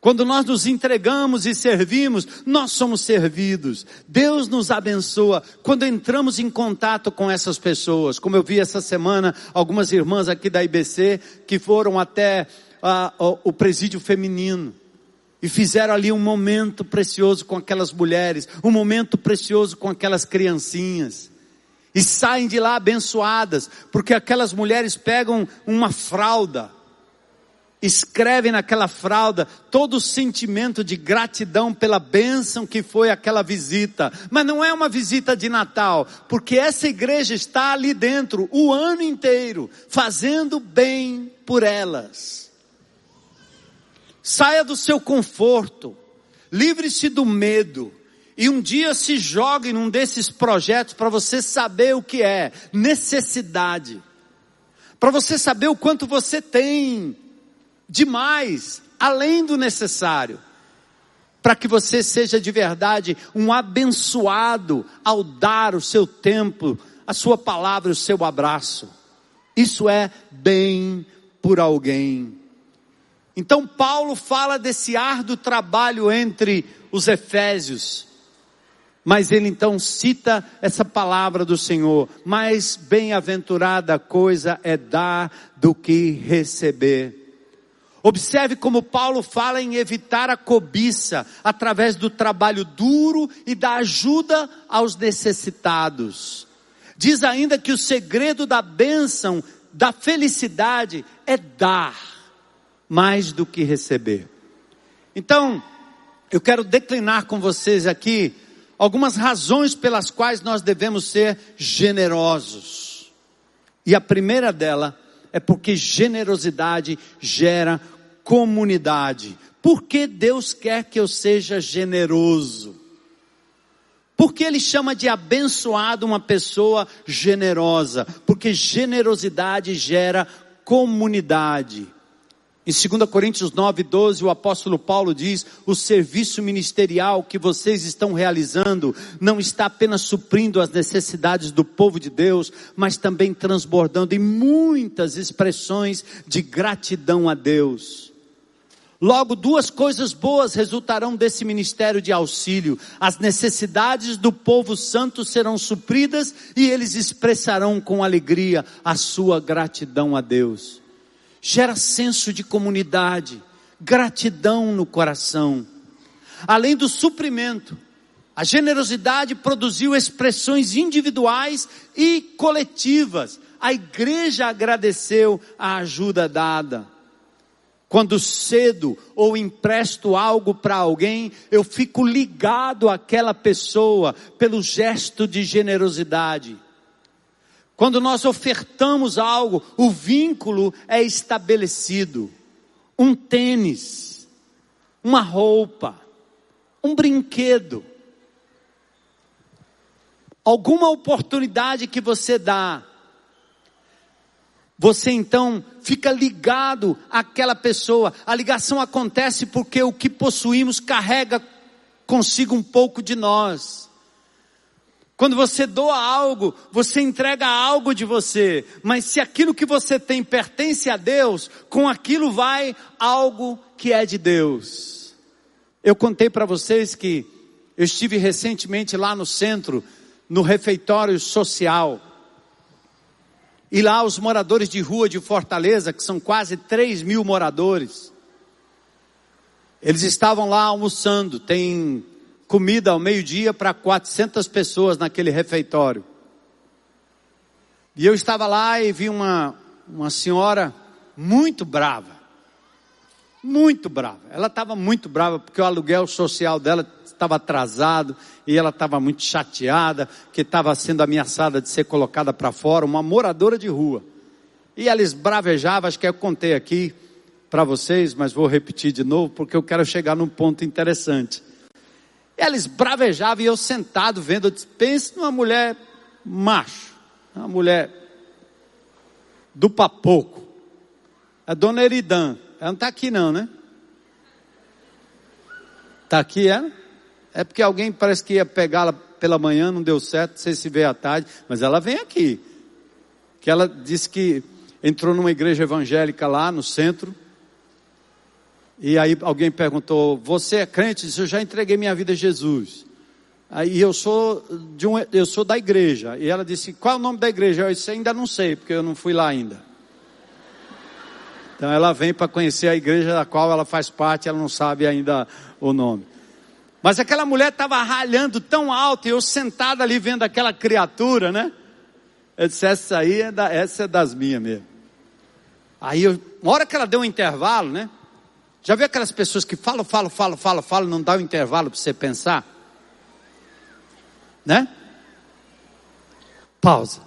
Quando nós nos entregamos e servimos, nós somos servidos. Deus nos abençoa quando entramos em contato com essas pessoas. Como eu vi essa semana, algumas irmãs aqui da IBC que foram até uh, o presídio feminino e fizeram ali um momento precioso com aquelas mulheres, um momento precioso com aquelas criancinhas. E saem de lá abençoadas, porque aquelas mulheres pegam uma fralda, escrevem naquela fralda todo o sentimento de gratidão pela bênção que foi aquela visita. Mas não é uma visita de Natal, porque essa igreja está ali dentro o ano inteiro, fazendo bem por elas. Saia do seu conforto, livre-se do medo. E um dia se jogue num desses projetos para você saber o que é necessidade. Para você saber o quanto você tem demais, além do necessário, para que você seja de verdade um abençoado ao dar o seu tempo, a sua palavra, o seu abraço. Isso é bem por alguém. Então Paulo fala desse árduo trabalho entre os efésios. Mas ele então cita essa palavra do Senhor: mais bem-aventurada coisa é dar do que receber. Observe como Paulo fala em evitar a cobiça através do trabalho duro e da ajuda aos necessitados. Diz ainda que o segredo da bênção, da felicidade, é dar mais do que receber. Então, eu quero declinar com vocês aqui algumas razões pelas quais nós devemos ser generosos. E a primeira dela é porque generosidade gera comunidade. Por que Deus quer que eu seja generoso? Porque Ele chama de abençoado uma pessoa generosa? Porque generosidade gera comunidade. Em 2 Coríntios 9, 12, o apóstolo Paulo diz: o serviço ministerial que vocês estão realizando não está apenas suprindo as necessidades do povo de Deus, mas também transbordando em muitas expressões de gratidão a Deus. Logo, duas coisas boas resultarão desse ministério de auxílio. As necessidades do povo santo serão supridas e eles expressarão com alegria a sua gratidão a Deus gera senso de comunidade, gratidão no coração. Além do suprimento, a generosidade produziu expressões individuais e coletivas. A igreja agradeceu a ajuda dada. Quando cedo ou empresto algo para alguém, eu fico ligado àquela pessoa pelo gesto de generosidade. Quando nós ofertamos algo, o vínculo é estabelecido. Um tênis, uma roupa, um brinquedo, alguma oportunidade que você dá, você então fica ligado àquela pessoa. A ligação acontece porque o que possuímos carrega consigo um pouco de nós. Quando você doa algo, você entrega algo de você, mas se aquilo que você tem pertence a Deus, com aquilo vai algo que é de Deus. Eu contei para vocês que eu estive recentemente lá no centro, no refeitório social. E lá os moradores de rua de Fortaleza, que são quase 3 mil moradores, eles estavam lá almoçando, tem comida ao meio-dia para 400 pessoas naquele refeitório. E eu estava lá e vi uma, uma senhora muito brava. Muito brava. Ela estava muito brava porque o aluguel social dela estava atrasado e ela estava muito chateada que estava sendo ameaçada de ser colocada para fora, uma moradora de rua. E ela esbravejava, acho que eu contei aqui para vocês, mas vou repetir de novo porque eu quero chegar num ponto interessante. Ela esbravejava e eu sentado vendo, eu disse, pense numa mulher macho, uma mulher do papoco. A dona Eridan, ela não está aqui não, né? Está aqui, é? É porque alguém parece que ia pegá-la pela manhã, não deu certo, você se vê à tarde, mas ela vem aqui. Que ela disse que entrou numa igreja evangélica lá no centro, e aí alguém perguntou: Você é crente? Disse, eu já entreguei minha vida a Jesus. Aí eu sou de um, eu sou da igreja. E ela disse: Qual é o nome da igreja? Eu disse: Ainda não sei, porque eu não fui lá ainda. Então ela vem para conhecer a igreja da qual ela faz parte, ela não sabe ainda o nome. Mas aquela mulher estava ralhando tão alto e eu sentado ali vendo aquela criatura, né? Eu disse: Essa aí é, da, essa é das minhas mesmo. Aí, eu, uma hora que ela deu um intervalo, né? Já viu aquelas pessoas que falam, falam, falam, falam, falam, não dá um intervalo para você pensar? Né? Pausa.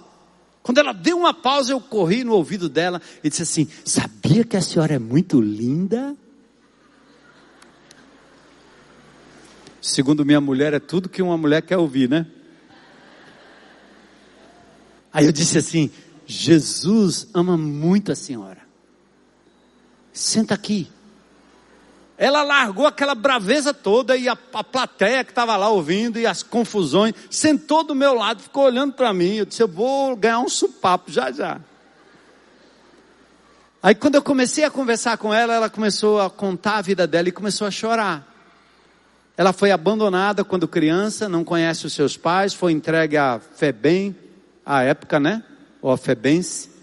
Quando ela deu uma pausa, eu corri no ouvido dela e disse assim: Sabia que a senhora é muito linda? Segundo minha mulher, é tudo que uma mulher quer ouvir, né? Aí eu disse assim: Jesus ama muito a senhora. Senta aqui. Ela largou aquela braveza toda e a, a plateia que estava lá ouvindo e as confusões, sentou do meu lado, ficou olhando para mim. Eu disse: Eu vou ganhar um supapo já já. Aí quando eu comecei a conversar com ela, ela começou a contar a vida dela e começou a chorar. Ela foi abandonada quando criança, não conhece os seus pais, foi entregue a Febem, à época, né? Ou a Febense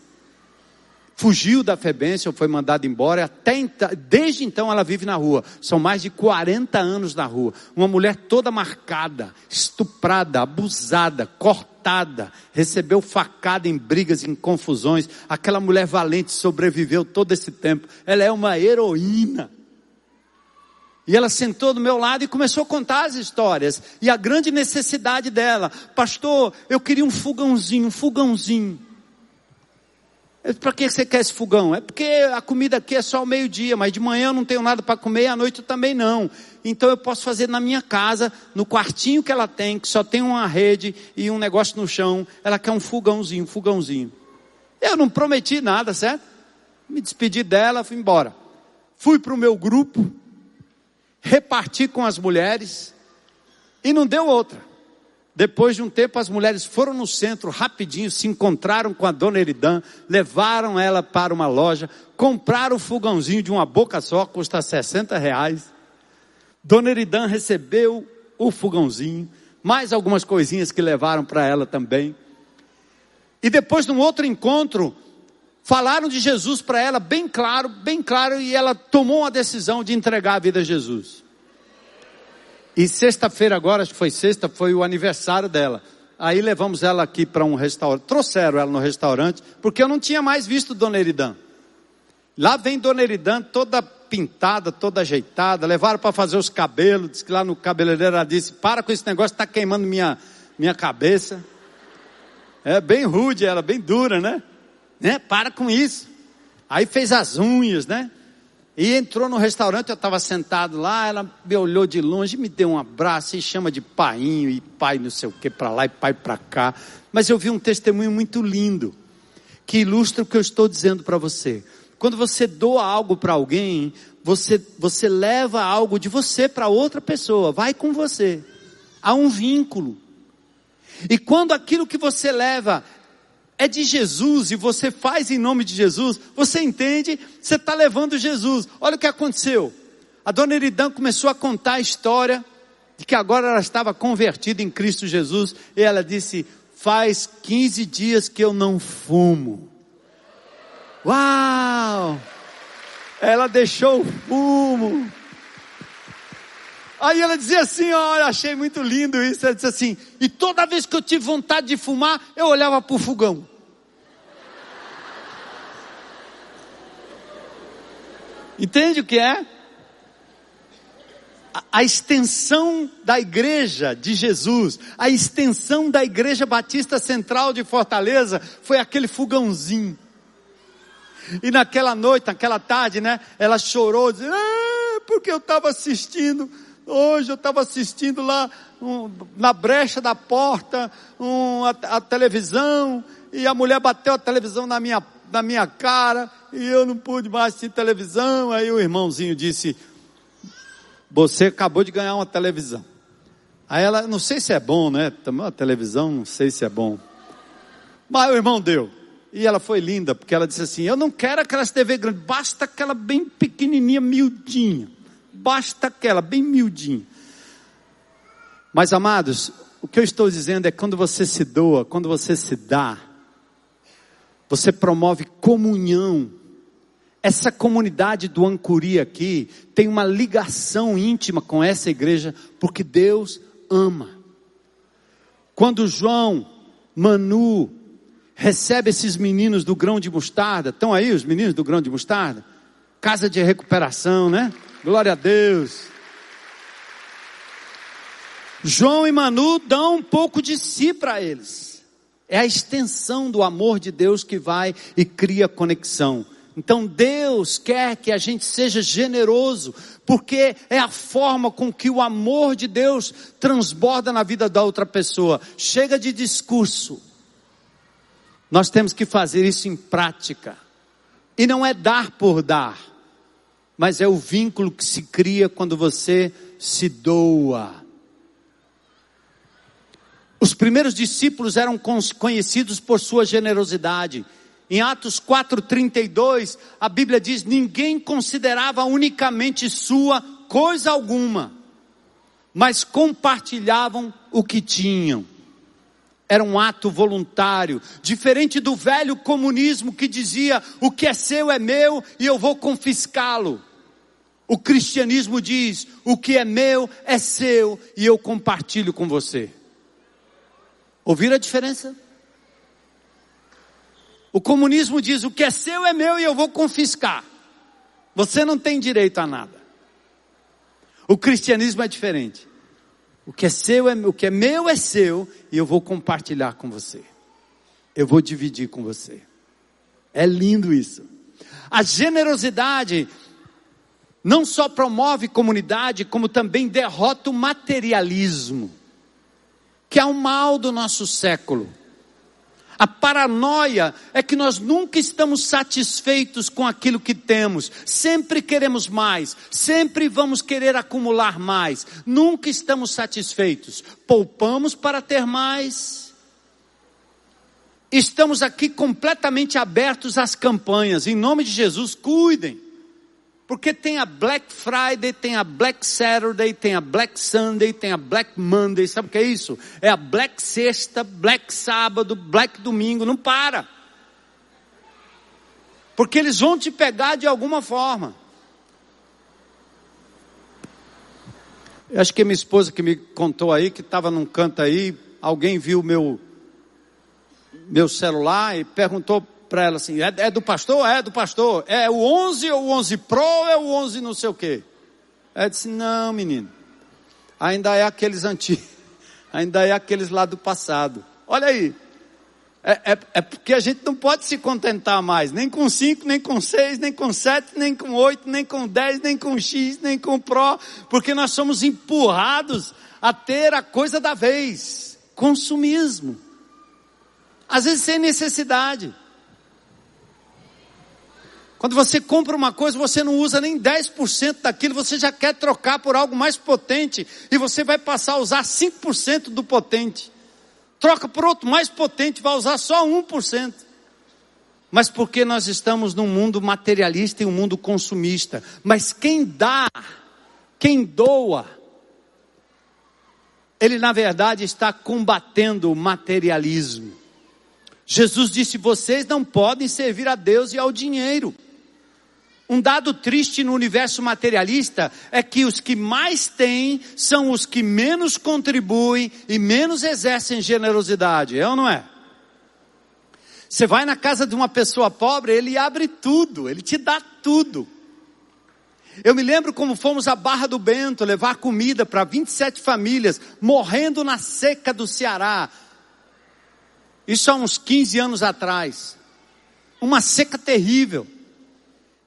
fugiu da Febência foi mandada embora, até desde então ela vive na rua. São mais de 40 anos na rua. Uma mulher toda marcada, estuprada, abusada, cortada, recebeu facada em brigas, em confusões. Aquela mulher valente sobreviveu todo esse tempo. Ela é uma heroína. E ela sentou do meu lado e começou a contar as histórias e a grande necessidade dela. Pastor, eu queria um fogãozinho, um fogãozinho. Para que você quer esse fogão? É porque a comida aqui é só ao meio-dia, mas de manhã eu não tenho nada para comer e à noite eu também não. Então eu posso fazer na minha casa, no quartinho que ela tem, que só tem uma rede e um negócio no chão. Ela quer um fogãozinho, um fogãozinho. Eu não prometi nada, certo? Me despedi dela, fui embora. Fui para o meu grupo, reparti com as mulheres e não deu outra. Depois de um tempo, as mulheres foram no centro rapidinho, se encontraram com a dona Eridan, levaram ela para uma loja, compraram o fogãozinho de uma boca só, custa 60 reais. Dona Eridan recebeu o fogãozinho, mais algumas coisinhas que levaram para ela também. E depois, num outro encontro, falaram de Jesus para ela, bem claro, bem claro, e ela tomou uma decisão de entregar a vida a Jesus. E sexta-feira agora, acho que foi sexta, foi o aniversário dela. Aí levamos ela aqui para um restaurante, trouxeram ela no restaurante, porque eu não tinha mais visto Dona Eridan. Lá vem Dona Eridan toda pintada, toda ajeitada, levaram para fazer os cabelos, disse que lá no cabeleireiro ela disse, para com esse negócio, está queimando minha, minha cabeça. É bem rude ela, bem dura, né? né? Para com isso. Aí fez as unhas, né? E entrou no restaurante, eu estava sentado lá, ela me olhou de longe, me deu um abraço e chama de painho e pai não sei o que para lá e pai para cá. Mas eu vi um testemunho muito lindo que ilustra o que eu estou dizendo para você. Quando você doa algo para alguém, você, você leva algo de você para outra pessoa, vai com você. Há um vínculo. E quando aquilo que você leva é de Jesus e você faz em nome de Jesus, você entende, você está levando Jesus. Olha o que aconteceu. A dona Eridan começou a contar a história de que agora ela estava convertida em Cristo Jesus e ela disse: Faz 15 dias que eu não fumo. Uau! Ela deixou o fumo. Aí ela dizia assim: Olha, achei muito lindo isso. Ela disse assim: E toda vez que eu tive vontade de fumar, eu olhava para o fogão. Entende o que é? A, extensão da igreja de Jesus, a extensão da igreja batista central de Fortaleza foi aquele fogãozinho. E naquela noite, naquela tarde, né? Ela chorou, dizendo, ah, porque eu estava assistindo Hoje eu estava assistindo lá um, na brecha da porta um, a, a, televisão e a mulher bateu a televisão na minha, na minha cara e eu não pude mais assistir televisão. Aí o irmãozinho disse: você acabou de ganhar uma televisão. Aí ela, não sei se é bom, né? Também uma televisão, não sei se é bom. Mas o irmão deu. E ela foi linda, porque ela disse assim: Eu não quero aquelas TV grande, basta aquela bem pequenininha, miudinha. Basta aquela, bem miudinha. Mas amados, o que eu estou dizendo é quando você se doa, quando você se dá, você promove comunhão. Essa comunidade do Ancuri aqui tem uma ligação íntima com essa igreja, porque Deus ama. Quando João, Manu, recebe esses meninos do grão de mostarda, estão aí os meninos do grão de mostarda? Casa de recuperação, né? Glória a Deus. João e Manu dão um pouco de si para eles. É a extensão do amor de Deus que vai e cria conexão. Então Deus quer que a gente seja generoso, porque é a forma com que o amor de Deus transborda na vida da outra pessoa. Chega de discurso. Nós temos que fazer isso em prática. E não é dar por dar, mas é o vínculo que se cria quando você se doa. Os primeiros discípulos eram conhecidos por sua generosidade. Em Atos 4:32, a Bíblia diz: ninguém considerava unicamente sua coisa alguma, mas compartilhavam o que tinham. Era um ato voluntário, diferente do velho comunismo que dizia: o que é seu é meu e eu vou confiscá-lo. O cristianismo diz: o que é meu é seu e eu compartilho com você. Ouviram a diferença? O comunismo diz: o que é seu é meu e eu vou confiscar. Você não tem direito a nada. O cristianismo é diferente. O que é seu é o que é meu é seu e eu vou compartilhar com você. Eu vou dividir com você. É lindo isso. A generosidade não só promove comunidade, como também derrota o materialismo, que é o mal do nosso século. A paranoia é que nós nunca estamos satisfeitos com aquilo que temos, sempre queremos mais, sempre vamos querer acumular mais, nunca estamos satisfeitos. Poupamos para ter mais. Estamos aqui completamente abertos às campanhas, em nome de Jesus, cuidem. Porque tem a Black Friday, tem a Black Saturday, tem a Black Sunday, tem a Black Monday. Sabe o que é isso? É a Black Sexta, Black Sábado, Black Domingo. Não para. Porque eles vão te pegar de alguma forma. Eu acho que minha esposa que me contou aí, que estava num canto aí, alguém viu meu, meu celular e perguntou para ela assim: é, é, do pastor? É do pastor. É o 11 ou o 11 Pro é o 11 não sei o quê? Ela disse: Não, menino. Ainda é aqueles antigos. Ainda é aqueles lá do passado. Olha aí. É, é, é, porque a gente não pode se contentar mais, nem com 5, nem com 6, nem com 7, nem com 8, nem com 10, nem com X, nem com Pro, porque nós somos empurrados a ter a coisa da vez consumismo. Às vezes sem necessidade. Quando você compra uma coisa, você não usa nem 10% daquilo, você já quer trocar por algo mais potente, e você vai passar a usar 5% do potente. Troca por outro mais potente, vai usar só 1%. Mas porque nós estamos num mundo materialista e um mundo consumista. Mas quem dá, quem doa, ele na verdade está combatendo o materialismo. Jesus disse: vocês não podem servir a Deus e ao dinheiro. Um dado triste no universo materialista é que os que mais têm são os que menos contribuem e menos exercem generosidade, é ou não é? Você vai na casa de uma pessoa pobre, ele abre tudo, ele te dá tudo. Eu me lembro como fomos à Barra do Bento levar comida para 27 famílias, morrendo na seca do Ceará. Isso há uns 15 anos atrás. Uma seca terrível.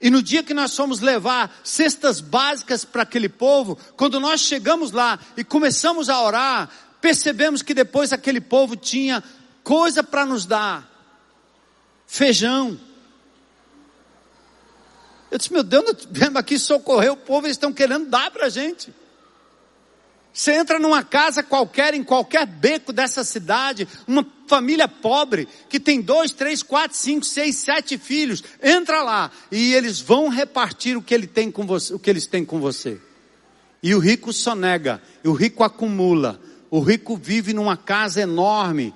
E no dia que nós fomos levar cestas básicas para aquele povo, quando nós chegamos lá e começamos a orar, percebemos que depois aquele povo tinha coisa para nos dar: feijão. Eu disse, meu Deus, nós viemos aqui socorrer o povo, eles estão querendo dar para a gente. Você entra numa casa qualquer, em qualquer beco dessa cidade, uma família pobre, que tem dois, três, quatro, cinco, seis, sete filhos, entra lá e eles vão repartir o que, ele tem com você, o que eles têm com você. E o rico sonega, e o rico acumula, o rico vive numa casa enorme,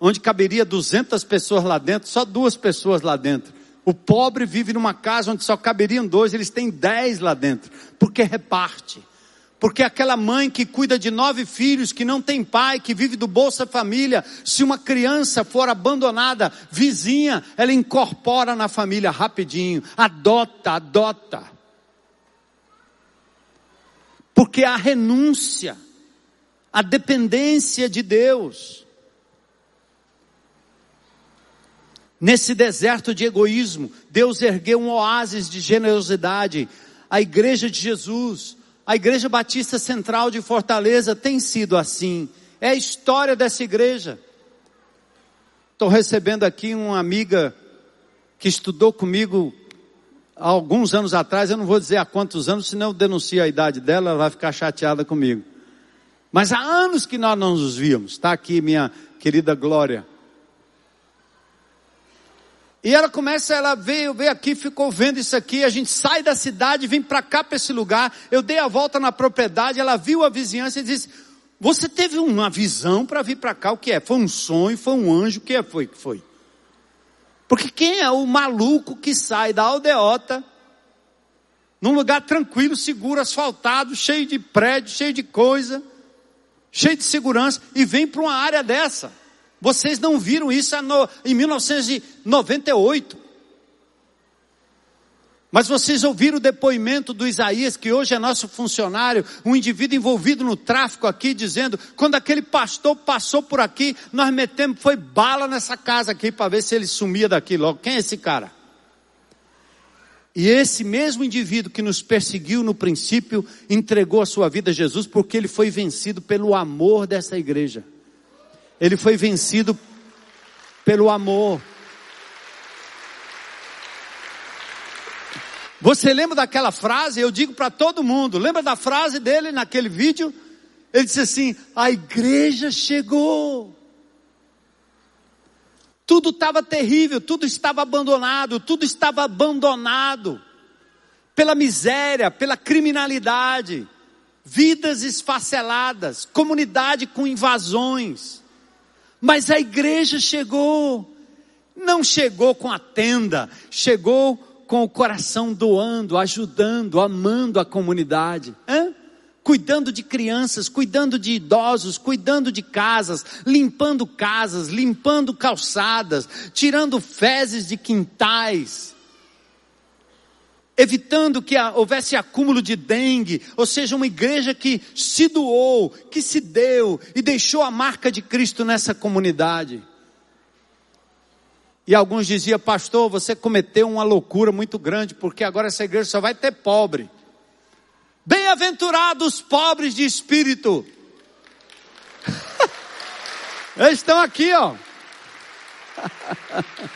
onde caberia 200 pessoas lá dentro, só duas pessoas lá dentro. O pobre vive numa casa onde só caberiam dois, eles têm dez lá dentro, porque reparte. Porque aquela mãe que cuida de nove filhos, que não tem pai, que vive do Bolsa Família, se uma criança for abandonada, vizinha, ela incorpora na família rapidinho, adota, adota. Porque a renúncia, a dependência de Deus. Nesse deserto de egoísmo, Deus ergueu um oásis de generosidade, a igreja de Jesus a Igreja Batista Central de Fortaleza tem sido assim. É a história dessa igreja. Estou recebendo aqui uma amiga que estudou comigo há alguns anos atrás, eu não vou dizer há quantos anos, senão eu denuncio a idade dela, ela vai ficar chateada comigo. Mas há anos que nós não nos víamos. Está aqui minha querida Glória. E ela começa, ela veio, veio aqui, ficou vendo isso aqui, a gente sai da cidade, vem para cá, para esse lugar, eu dei a volta na propriedade, ela viu a vizinhança e disse, você teve uma visão para vir para cá, o que é? Foi um sonho, foi um anjo, o que é? Foi que foi? Porque quem é o maluco que sai da aldeota, num lugar tranquilo, seguro, asfaltado, cheio de prédio, cheio de coisa, cheio de segurança, e vem para uma área dessa? Vocês não viram isso em 1998. Mas vocês ouviram o depoimento do Isaías, que hoje é nosso funcionário, um indivíduo envolvido no tráfico aqui, dizendo: quando aquele pastor passou por aqui, nós metemos, foi bala nessa casa aqui para ver se ele sumia daqui logo. Quem é esse cara? E esse mesmo indivíduo que nos perseguiu no princípio, entregou a sua vida a Jesus porque ele foi vencido pelo amor dessa igreja. Ele foi vencido pelo amor. Você lembra daquela frase? Eu digo para todo mundo. Lembra da frase dele naquele vídeo? Ele disse assim: A igreja chegou. Tudo estava terrível, tudo estava abandonado, tudo estava abandonado pela miséria, pela criminalidade, vidas esfaceladas, comunidade com invasões. Mas a igreja chegou, não chegou com a tenda, chegou com o coração doando, ajudando, amando a comunidade. Hã? Cuidando de crianças, cuidando de idosos, cuidando de casas, limpando casas, limpando calçadas, tirando fezes de quintais, evitando que houvesse acúmulo de dengue, ou seja, uma igreja que se doou, que se deu e deixou a marca de Cristo nessa comunidade. E alguns diziam, pastor, você cometeu uma loucura muito grande, porque agora essa igreja só vai ter pobre. Bem-aventurados pobres de espírito. Eles estão aqui, ó.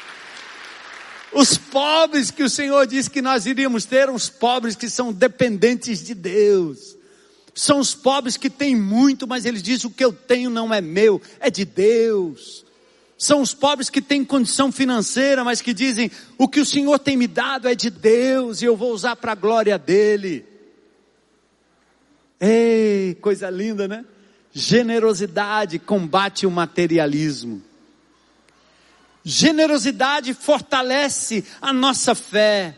Os pobres que o Senhor disse que nós iríamos ter, os pobres que são dependentes de Deus. São os pobres que têm muito, mas eles dizem: o que eu tenho não é meu, é de Deus. São os pobres que têm condição financeira, mas que dizem: o que o Senhor tem me dado é de Deus e eu vou usar para a glória dele. Ei, coisa linda, né? Generosidade combate o materialismo. Generosidade fortalece a nossa fé.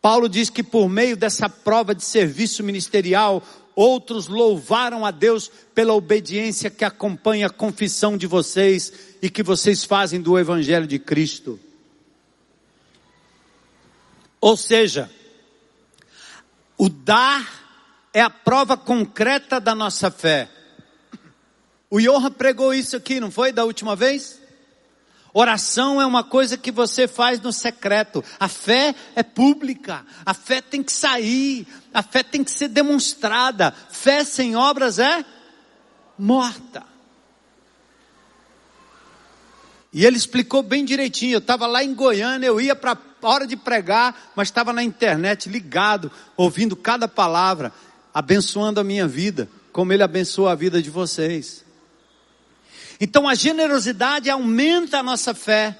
Paulo diz que por meio dessa prova de serviço ministerial, outros louvaram a Deus pela obediência que acompanha a confissão de vocês e que vocês fazem do Evangelho de Cristo. Ou seja, o dar é a prova concreta da nossa fé. O Johan pregou isso aqui, não foi, da última vez? Oração é uma coisa que você faz no secreto. A fé é pública. A fé tem que sair. A fé tem que ser demonstrada. Fé sem obras é morta. E ele explicou bem direitinho. Eu estava lá em Goiânia, eu ia para a hora de pregar, mas estava na internet ligado, ouvindo cada palavra, abençoando a minha vida, como ele abençoou a vida de vocês. Então a generosidade aumenta a nossa fé.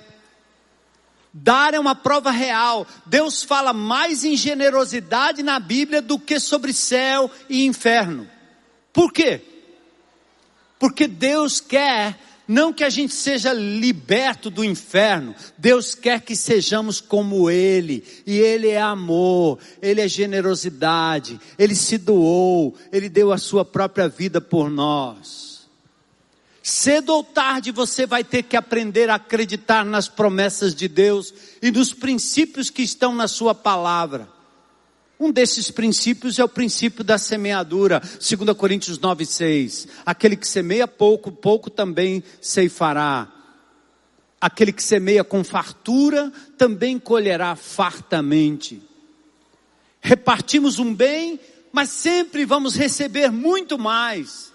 Dar é uma prova real. Deus fala mais em generosidade na Bíblia do que sobre céu e inferno. Por quê? Porque Deus quer não que a gente seja liberto do inferno, Deus quer que sejamos como Ele, e Ele é amor, Ele é generosidade, Ele se doou, Ele deu a sua própria vida por nós. Cedo ou tarde você vai ter que aprender a acreditar nas promessas de Deus e nos princípios que estão na Sua palavra. Um desses princípios é o princípio da semeadura, 2 Coríntios 9, 6. Aquele que semeia pouco, pouco também ceifará. Aquele que semeia com fartura, também colherá fartamente. Repartimos um bem, mas sempre vamos receber muito mais.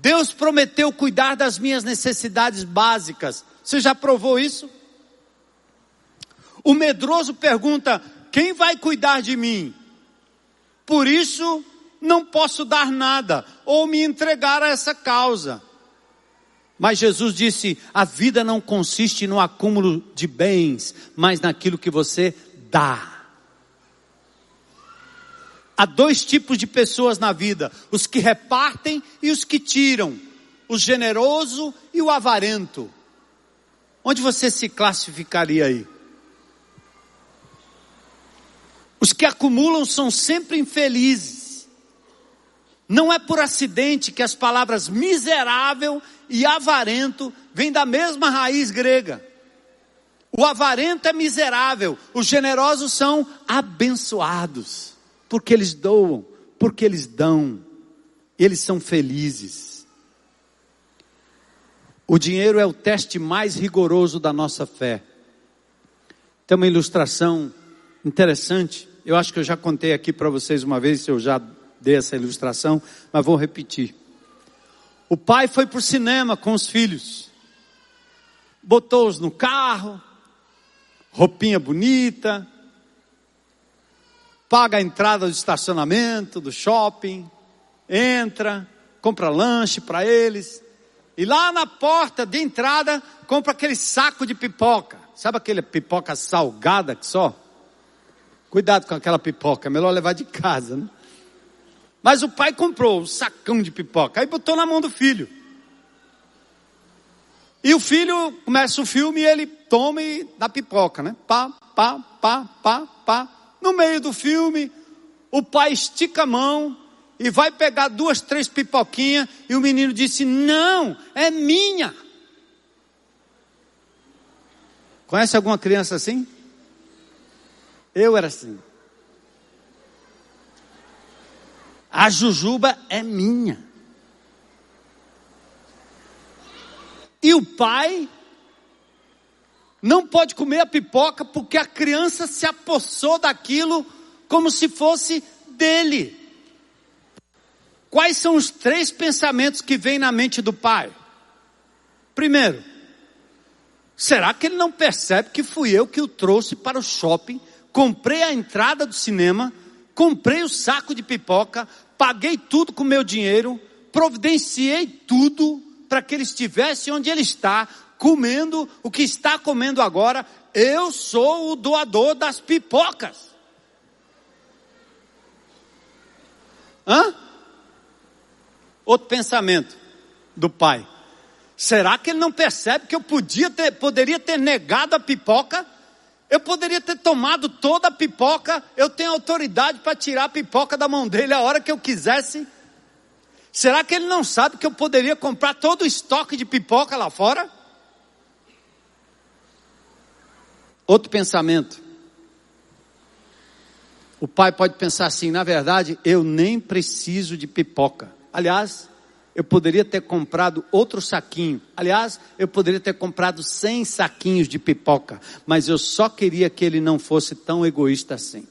Deus prometeu cuidar das minhas necessidades básicas. Você já provou isso? O medroso pergunta: quem vai cuidar de mim? Por isso, não posso dar nada ou me entregar a essa causa. Mas Jesus disse: a vida não consiste no acúmulo de bens, mas naquilo que você dá. Há dois tipos de pessoas na vida: os que repartem e os que tiram, o generoso e o avarento. Onde você se classificaria aí? Os que acumulam são sempre infelizes. Não é por acidente que as palavras miserável e avarento vêm da mesma raiz grega. O avarento é miserável, os generosos são abençoados, porque eles doam, porque eles dão, eles são felizes. O dinheiro é o teste mais rigoroso da nossa fé. Tem uma ilustração interessante eu acho que eu já contei aqui para vocês uma vez, eu já dei essa ilustração, mas vou repetir. O pai foi para o cinema com os filhos, botou-os no carro, roupinha bonita, paga a entrada do estacionamento, do shopping, entra, compra lanche para eles, e lá na porta de entrada compra aquele saco de pipoca. Sabe aquele pipoca salgada que só? Cuidado com aquela pipoca, é melhor levar de casa, né? Mas o pai comprou um sacão de pipoca, aí botou na mão do filho. E o filho começa o filme e ele toma e dá pipoca, né? Pá, pá, pá, pá, pá. No meio do filme, o pai estica a mão e vai pegar duas, três pipoquinhas e o menino disse: Não, é minha. Conhece alguma criança assim? Eu era assim. A jujuba é minha. E o pai não pode comer a pipoca porque a criança se apossou daquilo como se fosse dele. Quais são os três pensamentos que vêm na mente do pai? Primeiro, será que ele não percebe que fui eu que o trouxe para o shopping comprei a entrada do cinema, comprei o saco de pipoca, paguei tudo com meu dinheiro, providenciei tudo para que ele estivesse onde ele está, comendo o que está comendo agora. Eu sou o doador das pipocas. Hã? Outro pensamento do pai. Será que ele não percebe que eu podia ter, poderia ter negado a pipoca eu poderia ter tomado toda a pipoca, eu tenho autoridade para tirar a pipoca da mão dele a hora que eu quisesse. Será que ele não sabe que eu poderia comprar todo o estoque de pipoca lá fora? Outro pensamento. O pai pode pensar assim: na verdade, eu nem preciso de pipoca. Aliás, eu poderia ter comprado outro saquinho. Aliás, eu poderia ter comprado 100 saquinhos de pipoca, mas eu só queria que ele não fosse tão egoísta assim.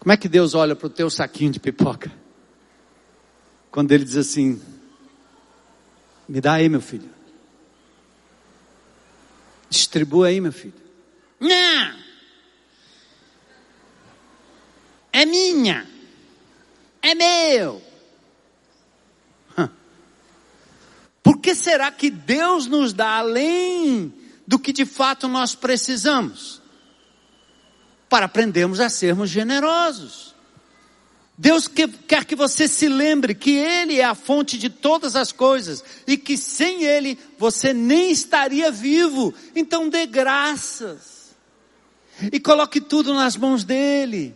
Como é que Deus olha para o teu saquinho de pipoca? Quando ele diz assim: Me dá aí, meu filho. Distribua aí, meu filho. Não! É minha! É meu! Por que será que Deus nos dá além do que de fato nós precisamos? Para aprendermos a sermos generosos. Deus quer que você se lembre que Ele é a fonte de todas as coisas e que sem Ele você nem estaria vivo. Então dê graças e coloque tudo nas mãos dEle.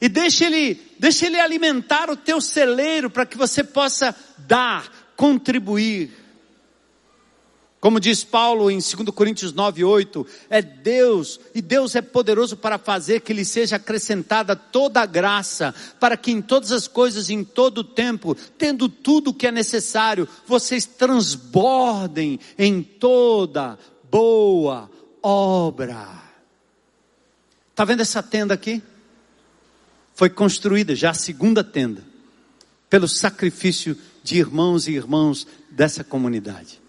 E deixe Ele, deixe Ele alimentar o teu celeiro para que você possa dar, contribuir. Como diz Paulo em 2 Coríntios 9, 8, é Deus, e Deus é poderoso para fazer que lhe seja acrescentada toda a graça, para que em todas as coisas, em todo o tempo, tendo tudo o que é necessário, vocês transbordem em toda boa obra. Está vendo essa tenda aqui? Foi construída já a segunda tenda, pelo sacrifício de irmãos e irmãos dessa comunidade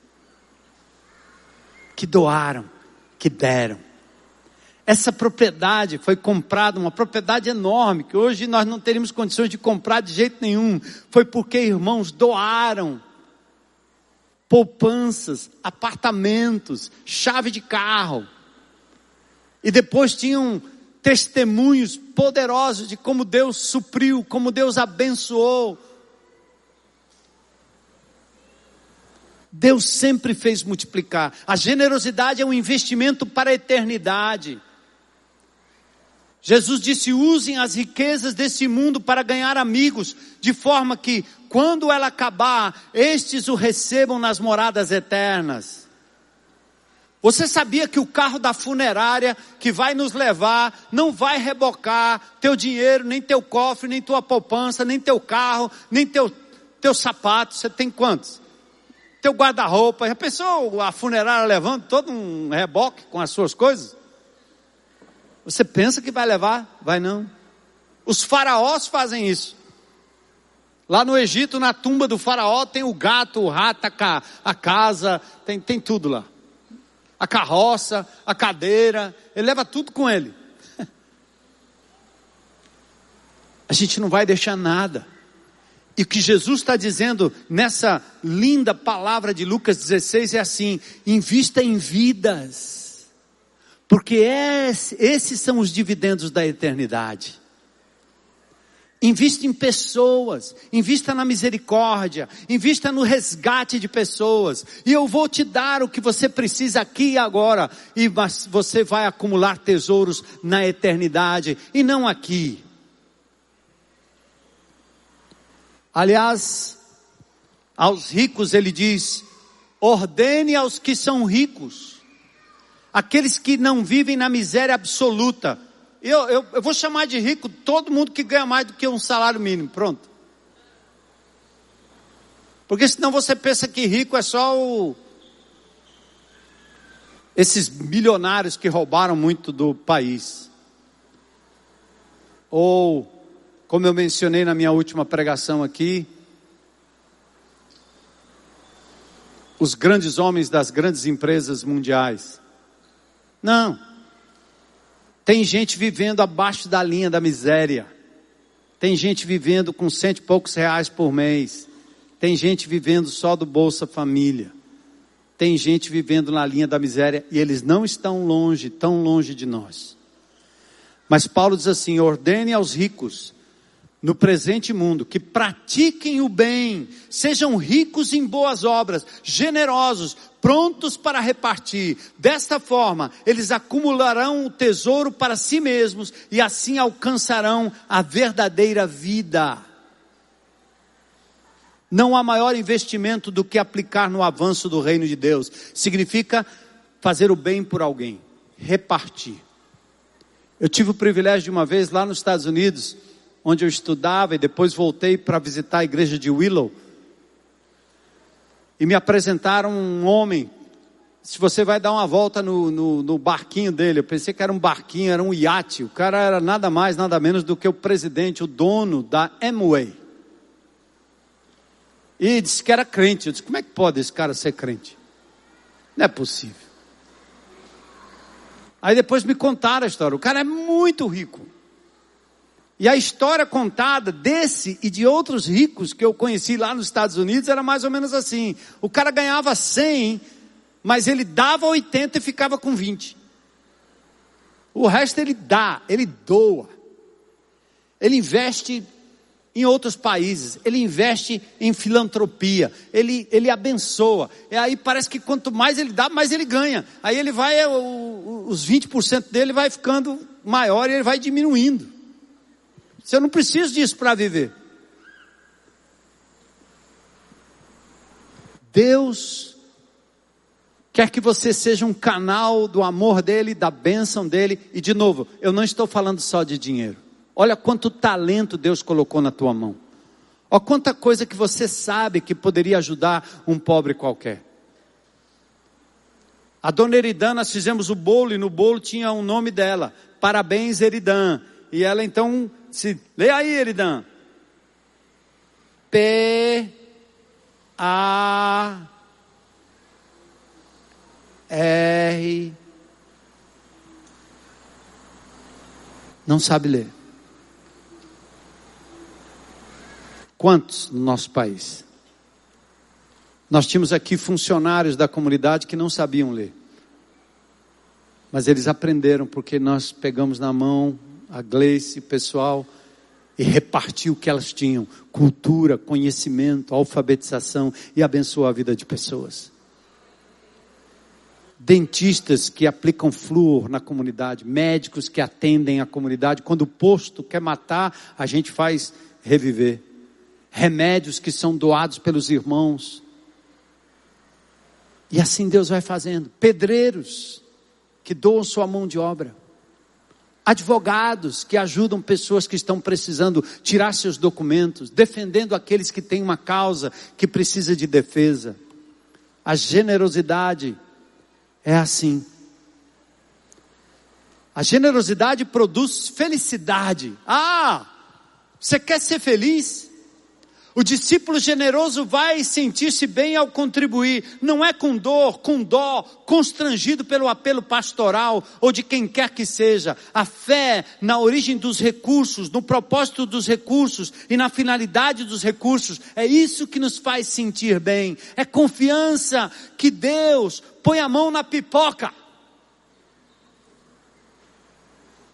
que doaram, que deram. Essa propriedade foi comprada, uma propriedade enorme, que hoje nós não teríamos condições de comprar de jeito nenhum. Foi porque irmãos doaram poupanças, apartamentos, chave de carro. E depois tinham testemunhos poderosos de como Deus supriu, como Deus abençoou Deus sempre fez multiplicar. A generosidade é um investimento para a eternidade. Jesus disse: usem as riquezas desse mundo para ganhar amigos, de forma que, quando ela acabar, estes o recebam nas moradas eternas. Você sabia que o carro da funerária que vai nos levar não vai rebocar teu dinheiro, nem teu cofre, nem tua poupança, nem teu carro, nem teu, teu sapato? Você tem quantos? Teu guarda-roupa. Já pensou a funerária levando todo um reboque com as suas coisas? Você pensa que vai levar? Vai não. Os faraós fazem isso. Lá no Egito, na tumba do faraó, tem o gato, o rato, a, casa, tem, tem tudo lá. A carroça, a cadeira, ele leva tudo com ele. A gente não vai deixar nada. E o que Jesus está dizendo nessa linda palavra de Lucas 16 é assim: invista em vidas, porque esses são os dividendos da eternidade. Invista em pessoas, invista na misericórdia, invista no resgate de pessoas, e eu vou te dar o que você precisa aqui e agora, e você vai acumular tesouros na eternidade e não aqui. Aliás, aos ricos ele diz: ordene aos que são ricos, aqueles que não vivem na miséria absoluta. Eu, eu, eu vou chamar de rico todo mundo que ganha mais do que um salário mínimo, pronto. Porque senão você pensa que rico é só o, esses milionários que roubaram muito do país. Ou como eu mencionei na minha última pregação aqui, os grandes homens das grandes empresas mundiais. Não. Tem gente vivendo abaixo da linha da miséria. Tem gente vivendo com cento e poucos reais por mês. Tem gente vivendo só do Bolsa Família. Tem gente vivendo na linha da miséria e eles não estão longe, tão longe de nós. Mas Paulo diz assim: ordene aos ricos no presente mundo, que pratiquem o bem, sejam ricos em boas obras, generosos, prontos para repartir. Desta forma, eles acumularão o tesouro para si mesmos e assim alcançarão a verdadeira vida. Não há maior investimento do que aplicar no avanço do reino de Deus. Significa fazer o bem por alguém, repartir. Eu tive o privilégio de uma vez lá nos Estados Unidos, onde eu estudava e depois voltei para visitar a igreja de Willow. E me apresentaram um homem. Se você vai dar uma volta no, no, no, barquinho dele, eu pensei que era um barquinho, era um iate. O cara era nada mais, nada menos do que o presidente, o dono da Amway. E disse que era crente. Eu disse: como é que pode esse cara ser crente? Não é possível. Aí depois me contaram a história. O cara é muito rico. E a história contada desse e de outros ricos que eu conheci lá nos Estados Unidos era mais ou menos assim. O cara ganhava 100, mas ele dava 80 e ficava com 20. O resto ele dá, ele doa. Ele investe em outros países, ele investe em filantropia, ele, ele abençoa. E aí parece que quanto mais ele dá, mais ele ganha. Aí ele vai, os 20% dele vai ficando maior e ele vai diminuindo. Você não precisa disso para viver. Deus quer que você seja um canal do amor dele, da bênção dele. E de novo, eu não estou falando só de dinheiro. Olha quanto talento Deus colocou na tua mão. Olha quanta coisa que você sabe que poderia ajudar um pobre qualquer. A dona Eridan, nós fizemos o bolo e no bolo tinha o um nome dela. Parabéns, Eridan. E ela então se lê aí, Eridan. P A R Não sabe ler. Quantos no nosso país? Nós tínhamos aqui funcionários da comunidade que não sabiam ler. Mas eles aprenderam porque nós pegamos na mão a Gleice, pessoal, e repartiu o que elas tinham: cultura, conhecimento, alfabetização e abençoou a vida de pessoas. Dentistas que aplicam flúor na comunidade, médicos que atendem a comunidade. Quando o posto quer matar, a gente faz reviver. Remédios que são doados pelos irmãos. E assim Deus vai fazendo. Pedreiros que doam sua mão de obra advogados que ajudam pessoas que estão precisando tirar seus documentos, defendendo aqueles que têm uma causa que precisa de defesa. A generosidade é assim. A generosidade produz felicidade. Ah, você quer ser feliz? O discípulo generoso vai sentir-se bem ao contribuir, não é com dor, com dó, constrangido pelo apelo pastoral ou de quem quer que seja. A fé na origem dos recursos, no propósito dos recursos e na finalidade dos recursos, é isso que nos faz sentir bem. É confiança que Deus põe a mão na pipoca.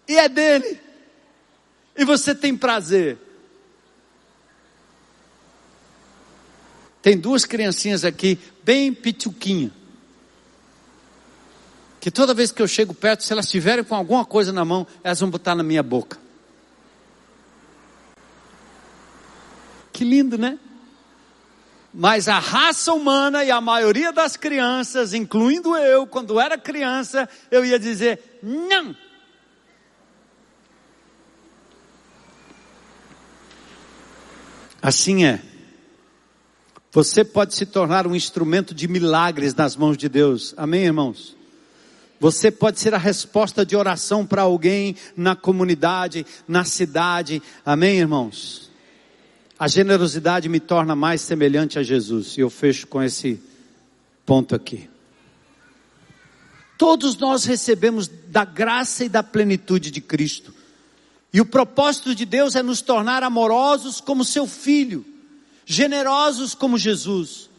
E é dele. E você tem prazer. Tem duas criancinhas aqui, bem pituquinha. Que toda vez que eu chego perto, se elas estiverem com alguma coisa na mão, elas vão botar na minha boca. Que lindo, né? Mas a raça humana e a maioria das crianças, incluindo eu, quando era criança, eu ia dizer: não. Assim é. Você pode se tornar um instrumento de milagres nas mãos de Deus. Amém, irmãos? Você pode ser a resposta de oração para alguém na comunidade, na cidade. Amém, irmãos? A generosidade me torna mais semelhante a Jesus. E eu fecho com esse ponto aqui. Todos nós recebemos da graça e da plenitude de Cristo. E o propósito de Deus é nos tornar amorosos como seu filho generosos como Jesus,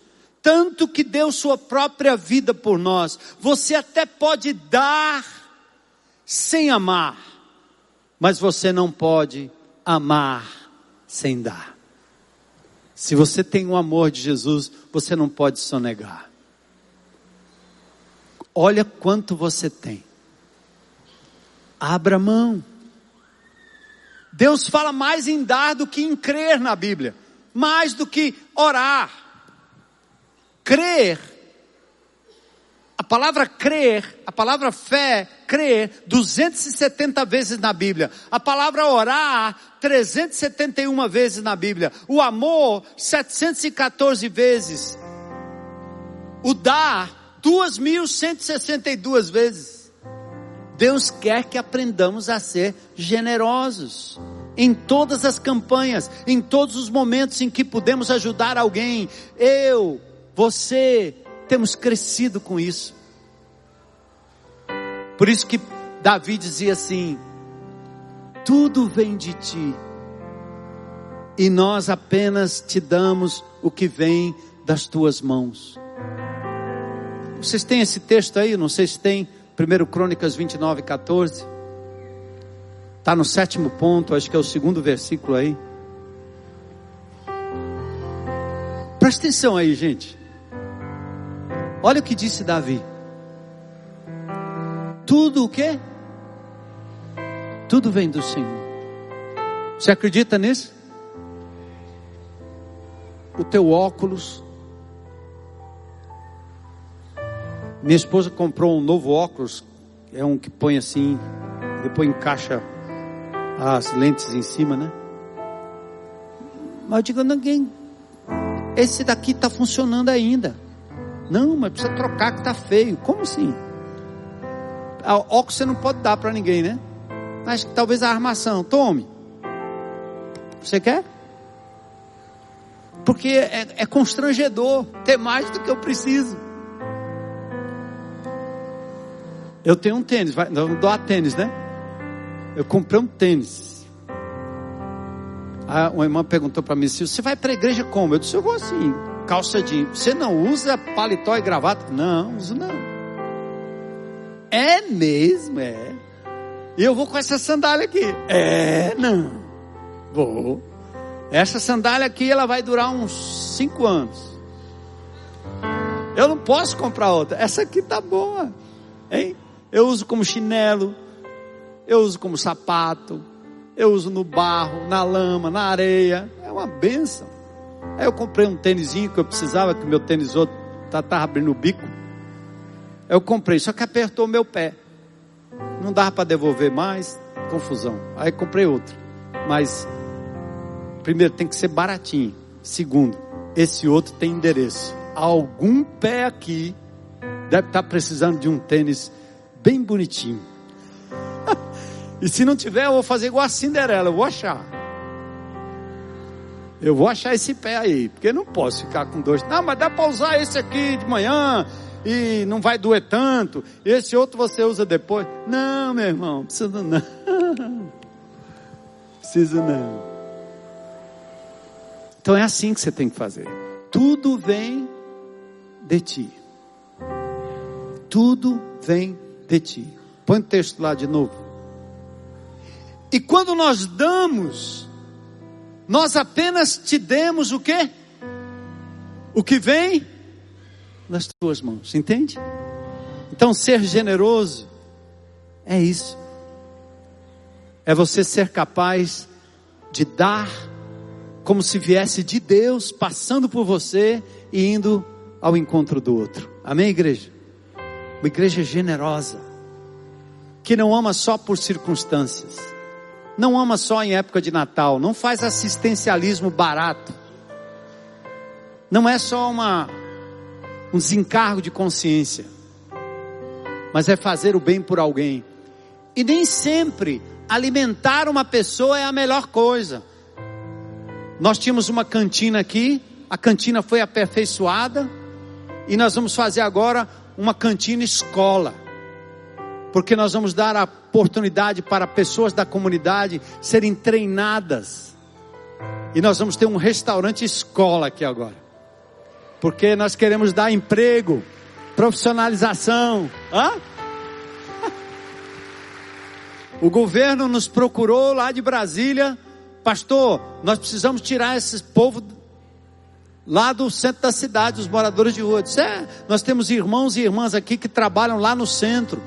tanto que deu sua própria vida por nós. Você até pode dar sem amar, mas você não pode amar sem dar. Se você tem o amor de Jesus, você não pode sonegar. Olha quanto você tem. Abra mão. Deus fala mais em dar do que em crer na Bíblia mais do que orar. Crer. A palavra crer, a palavra fé, crer, 270 vezes na Bíblia. A palavra orar, 371 vezes na Bíblia. O amor, 714 vezes. O dar, 2.162 vezes. Deus quer que aprendamos a ser generosos em todas as campanhas, em todos os momentos em que pudemos ajudar alguém. Eu, você, temos crescido com isso. Por isso que Davi dizia assim: tudo vem de ti, e nós apenas te damos o que vem das tuas mãos. Vocês têm esse texto aí? Não sei se tem. 1 Crônicas 29, 14. Está no sétimo ponto, acho que é o segundo versículo aí. Presta atenção aí, gente. Olha o que disse Davi. Tudo o que? Tudo vem do Senhor. Você acredita nisso? O teu óculos. Minha esposa comprou um novo óculos. É um que põe assim, depois encaixa as lentes em cima, né? Mas eu digo, ninguém. Esse daqui está funcionando ainda. Não, mas precisa trocar que está feio. Como assim? A óculos você não pode dar para ninguém, né? Mas talvez a armação. Tome. Você quer? Porque é, é constrangedor ter mais do que eu preciso. Eu tenho um tênis, vai, não dou a tênis, né? Eu comprei um tênis. uma irmã perguntou para mim se você vai para a igreja como? Eu disse, eu vou assim, calça jeans. Você não usa paletó e gravata? Não, uso não. É mesmo, é. E eu vou com essa sandália aqui. É, não. Vou. Essa sandália aqui, ela vai durar uns cinco anos. Eu não posso comprar outra. Essa aqui tá boa. Hein? Eu uso como chinelo eu uso como sapato, eu uso no barro, na lama, na areia, é uma benção. Aí eu comprei um tênisinho que eu precisava, que meu tênis outro estava tá, abrindo o bico. Eu comprei, só que apertou meu pé. Não dava para devolver mais, confusão. Aí comprei outro. Mas, primeiro, tem que ser baratinho. Segundo, esse outro tem endereço. Algum pé aqui deve estar tá precisando de um tênis bem bonitinho. E se não tiver, eu vou fazer igual a Cinderela, eu vou achar. Eu vou achar esse pé aí, porque não posso ficar com dois. Não, mas dá para usar esse aqui de manhã e não vai doer tanto. Esse outro você usa depois. Não, meu irmão, precisa não. Precisa não. Então é assim que você tem que fazer. Tudo vem de ti. Tudo vem de ti. Põe o texto lá de novo. E quando nós damos, nós apenas te demos o que? O que vem nas tuas mãos, entende? Então, ser generoso é isso. É você ser capaz de dar como se viesse de Deus, passando por você e indo ao encontro do outro. Amém, igreja? Uma igreja generosa, que não ama só por circunstâncias não ama só em época de Natal, não faz assistencialismo barato. Não é só uma um desencargo de consciência, mas é fazer o bem por alguém. E nem sempre alimentar uma pessoa é a melhor coisa. Nós tínhamos uma cantina aqui, a cantina foi aperfeiçoada e nós vamos fazer agora uma cantina escola porque nós vamos dar a oportunidade para pessoas da comunidade serem treinadas. E nós vamos ter um restaurante escola aqui agora. Porque nós queremos dar emprego, profissionalização. Hã? O governo nos procurou lá de Brasília, pastor, nós precisamos tirar esse povo lá do centro da cidade, os moradores de rua. Disse, é, nós temos irmãos e irmãs aqui que trabalham lá no centro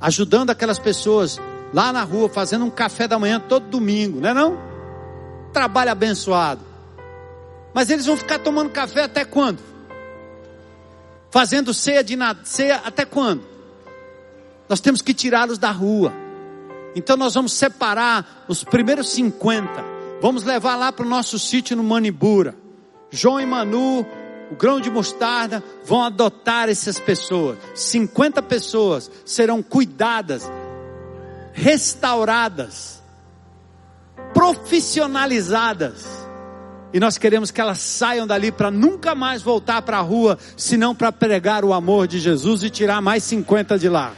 ajudando aquelas pessoas lá na rua, fazendo um café da manhã todo domingo, não é não? Trabalho abençoado. Mas eles vão ficar tomando café até quando? Fazendo ceia de nada, ceia até quando? Nós temos que tirá-los da rua. Então nós vamos separar os primeiros 50. Vamos levar lá para o nosso sítio no Manibura. João e Manu o grão de mostarda, vão adotar essas pessoas. 50 pessoas serão cuidadas, restauradas. profissionalizadas. E nós queremos que elas saiam dali para nunca mais voltar para a rua, senão para pregar o amor de Jesus e tirar mais 50 de lá.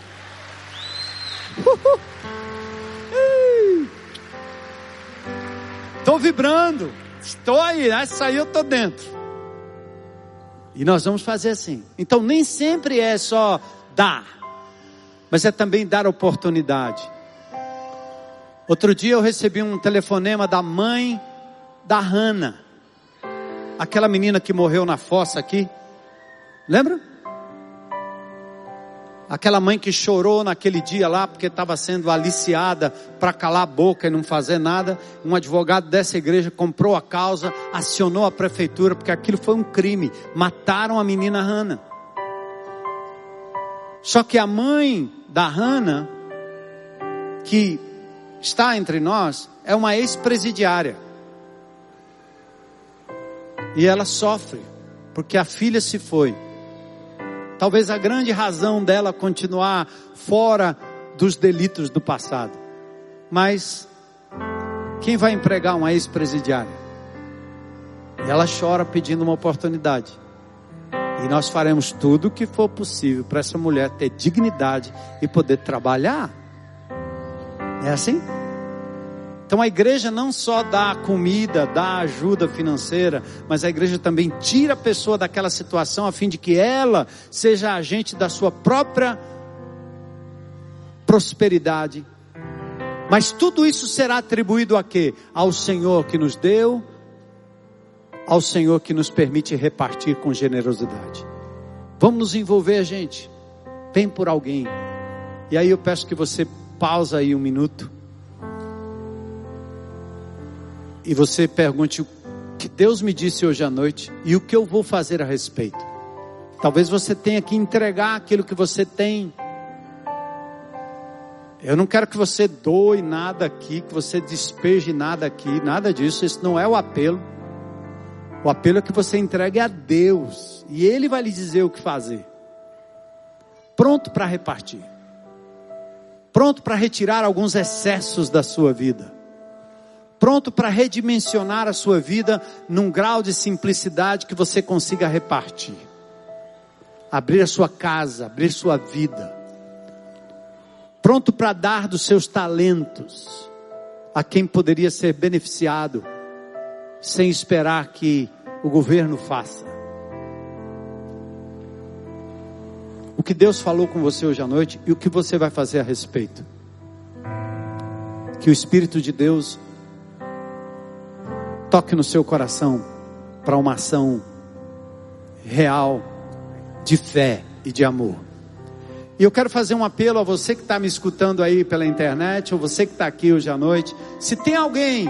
Estou vibrando. Estou aí, essa aí eu estou dentro. E nós vamos fazer assim. Então nem sempre é só dar, mas é também dar oportunidade. Outro dia eu recebi um telefonema da mãe da Hannah, aquela menina que morreu na fossa aqui. Lembra? Aquela mãe que chorou naquele dia lá porque estava sendo aliciada para calar a boca e não fazer nada. Um advogado dessa igreja comprou a causa, acionou a prefeitura porque aquilo foi um crime. Mataram a menina Hannah. Só que a mãe da Hannah, que está entre nós, é uma ex-presidiária. E ela sofre porque a filha se foi. Talvez a grande razão dela continuar fora dos delitos do passado. Mas quem vai empregar uma ex-presidiária? Ela chora pedindo uma oportunidade. E nós faremos tudo o que for possível para essa mulher ter dignidade e poder trabalhar. É assim? Então a igreja não só dá comida, dá ajuda financeira, mas a igreja também tira a pessoa daquela situação a fim de que ela seja agente da sua própria prosperidade. Mas tudo isso será atribuído a quê? Ao Senhor que nos deu, ao Senhor que nos permite repartir com generosidade. Vamos nos envolver, gente. Vem por alguém. E aí eu peço que você pausa aí um minuto e você pergunte o que Deus me disse hoje à noite e o que eu vou fazer a respeito. Talvez você tenha que entregar aquilo que você tem. Eu não quero que você doe nada aqui, que você despeje nada aqui, nada disso. Isso não é o apelo. O apelo é que você entregue a Deus e Ele vai lhe dizer o que fazer. Pronto para repartir. Pronto para retirar alguns excessos da sua vida pronto para redimensionar a sua vida num grau de simplicidade que você consiga repartir. Abrir a sua casa, abrir sua vida. Pronto para dar dos seus talentos a quem poderia ser beneficiado sem esperar que o governo faça. O que Deus falou com você hoje à noite e o que você vai fazer a respeito. Que o Espírito de Deus toque no seu coração para uma ação real de fé e de amor. E eu quero fazer um apelo a você que está me escutando aí pela internet, ou você que está aqui hoje à noite. Se tem alguém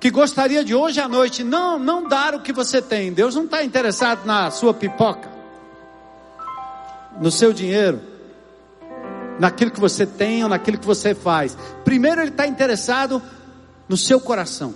que gostaria de hoje à noite não, não dar o que você tem, Deus não está interessado na sua pipoca, no seu dinheiro, naquilo que você tem ou naquilo que você faz. Primeiro, Ele está interessado no seu coração.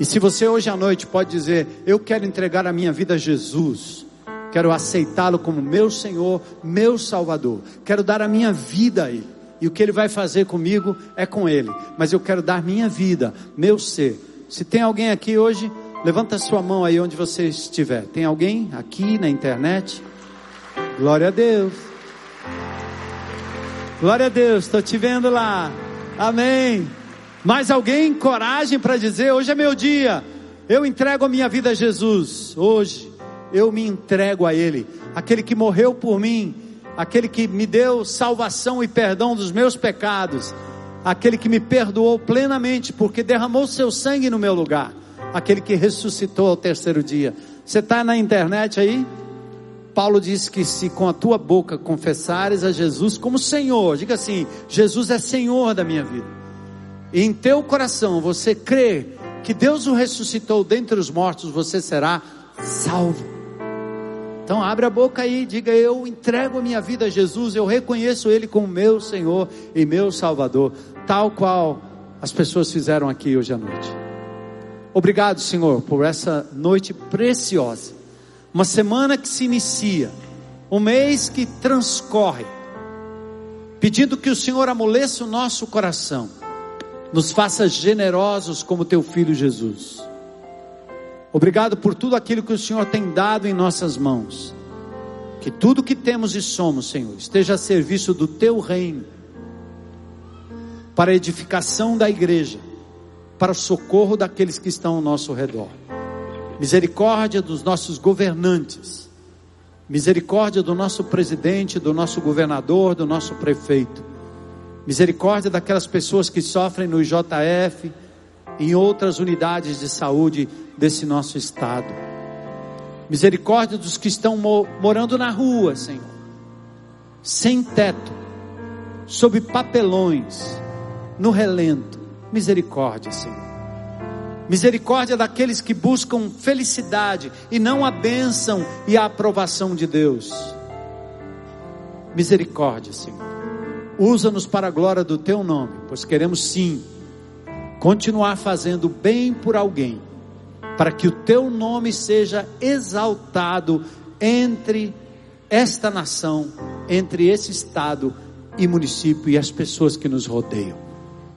E se você hoje à noite pode dizer: Eu quero entregar a minha vida a Jesus, quero aceitá-lo como meu Senhor, meu Salvador, quero dar a minha vida a Ele, e o que Ele vai fazer comigo é com Ele, mas eu quero dar minha vida, meu ser. Se tem alguém aqui hoje, levanta sua mão aí onde você estiver. Tem alguém aqui na internet? Glória a Deus. Glória a Deus, estou te vendo lá. Amém. Mais alguém coragem para dizer: hoje é meu dia, eu entrego a minha vida a Jesus. Hoje eu me entrego a Ele, aquele que morreu por mim, aquele que me deu salvação e perdão dos meus pecados, aquele que me perdoou plenamente porque derramou seu sangue no meu lugar, aquele que ressuscitou ao terceiro dia. Você está na internet aí? Paulo diz que se com a tua boca confessares a Jesus como Senhor, diga assim: Jesus é Senhor da minha vida em teu coração você crê que Deus o ressuscitou dentre os mortos, você será salvo. Então abre a boca aí, diga eu entrego a minha vida a Jesus, eu reconheço Ele como meu Senhor e meu Salvador, tal qual as pessoas fizeram aqui hoje à noite. Obrigado, Senhor, por essa noite preciosa, uma semana que se inicia, um mês que transcorre, pedindo que o Senhor amoleça o nosso coração Nos faça generosos como teu filho Jesus. Obrigado por tudo aquilo que o Senhor tem dado em nossas mãos. Que tudo que temos e somos, Senhor, esteja a serviço do teu reino, para a edificação da igreja, para o socorro daqueles que estão ao nosso redor. Misericórdia dos nossos governantes, misericórdia do nosso presidente, do nosso governador, do nosso prefeito, misericórdia daquelas pessoas que sofrem no IJF, em outras unidades de saúde desse nosso estado. Misericórdia dos que estão morando na rua, Senhor, sem teto, sob papelões, no relento. Misericórdia, Senhor. Misericórdia daqueles que buscam felicidade e não a bênção e a aprovação de Deus. Misericórdia, Senhor. Usa-nos para a glória do Teu nome, pois queremos sim continuar fazendo bem por alguém, para que o Teu nome seja exaltado entre esta nação, entre esse estado e município e as pessoas que nos rodeiam.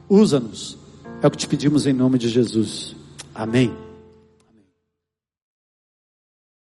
Usa-nos. É o que te pedimos em nome de Jesus. Amém.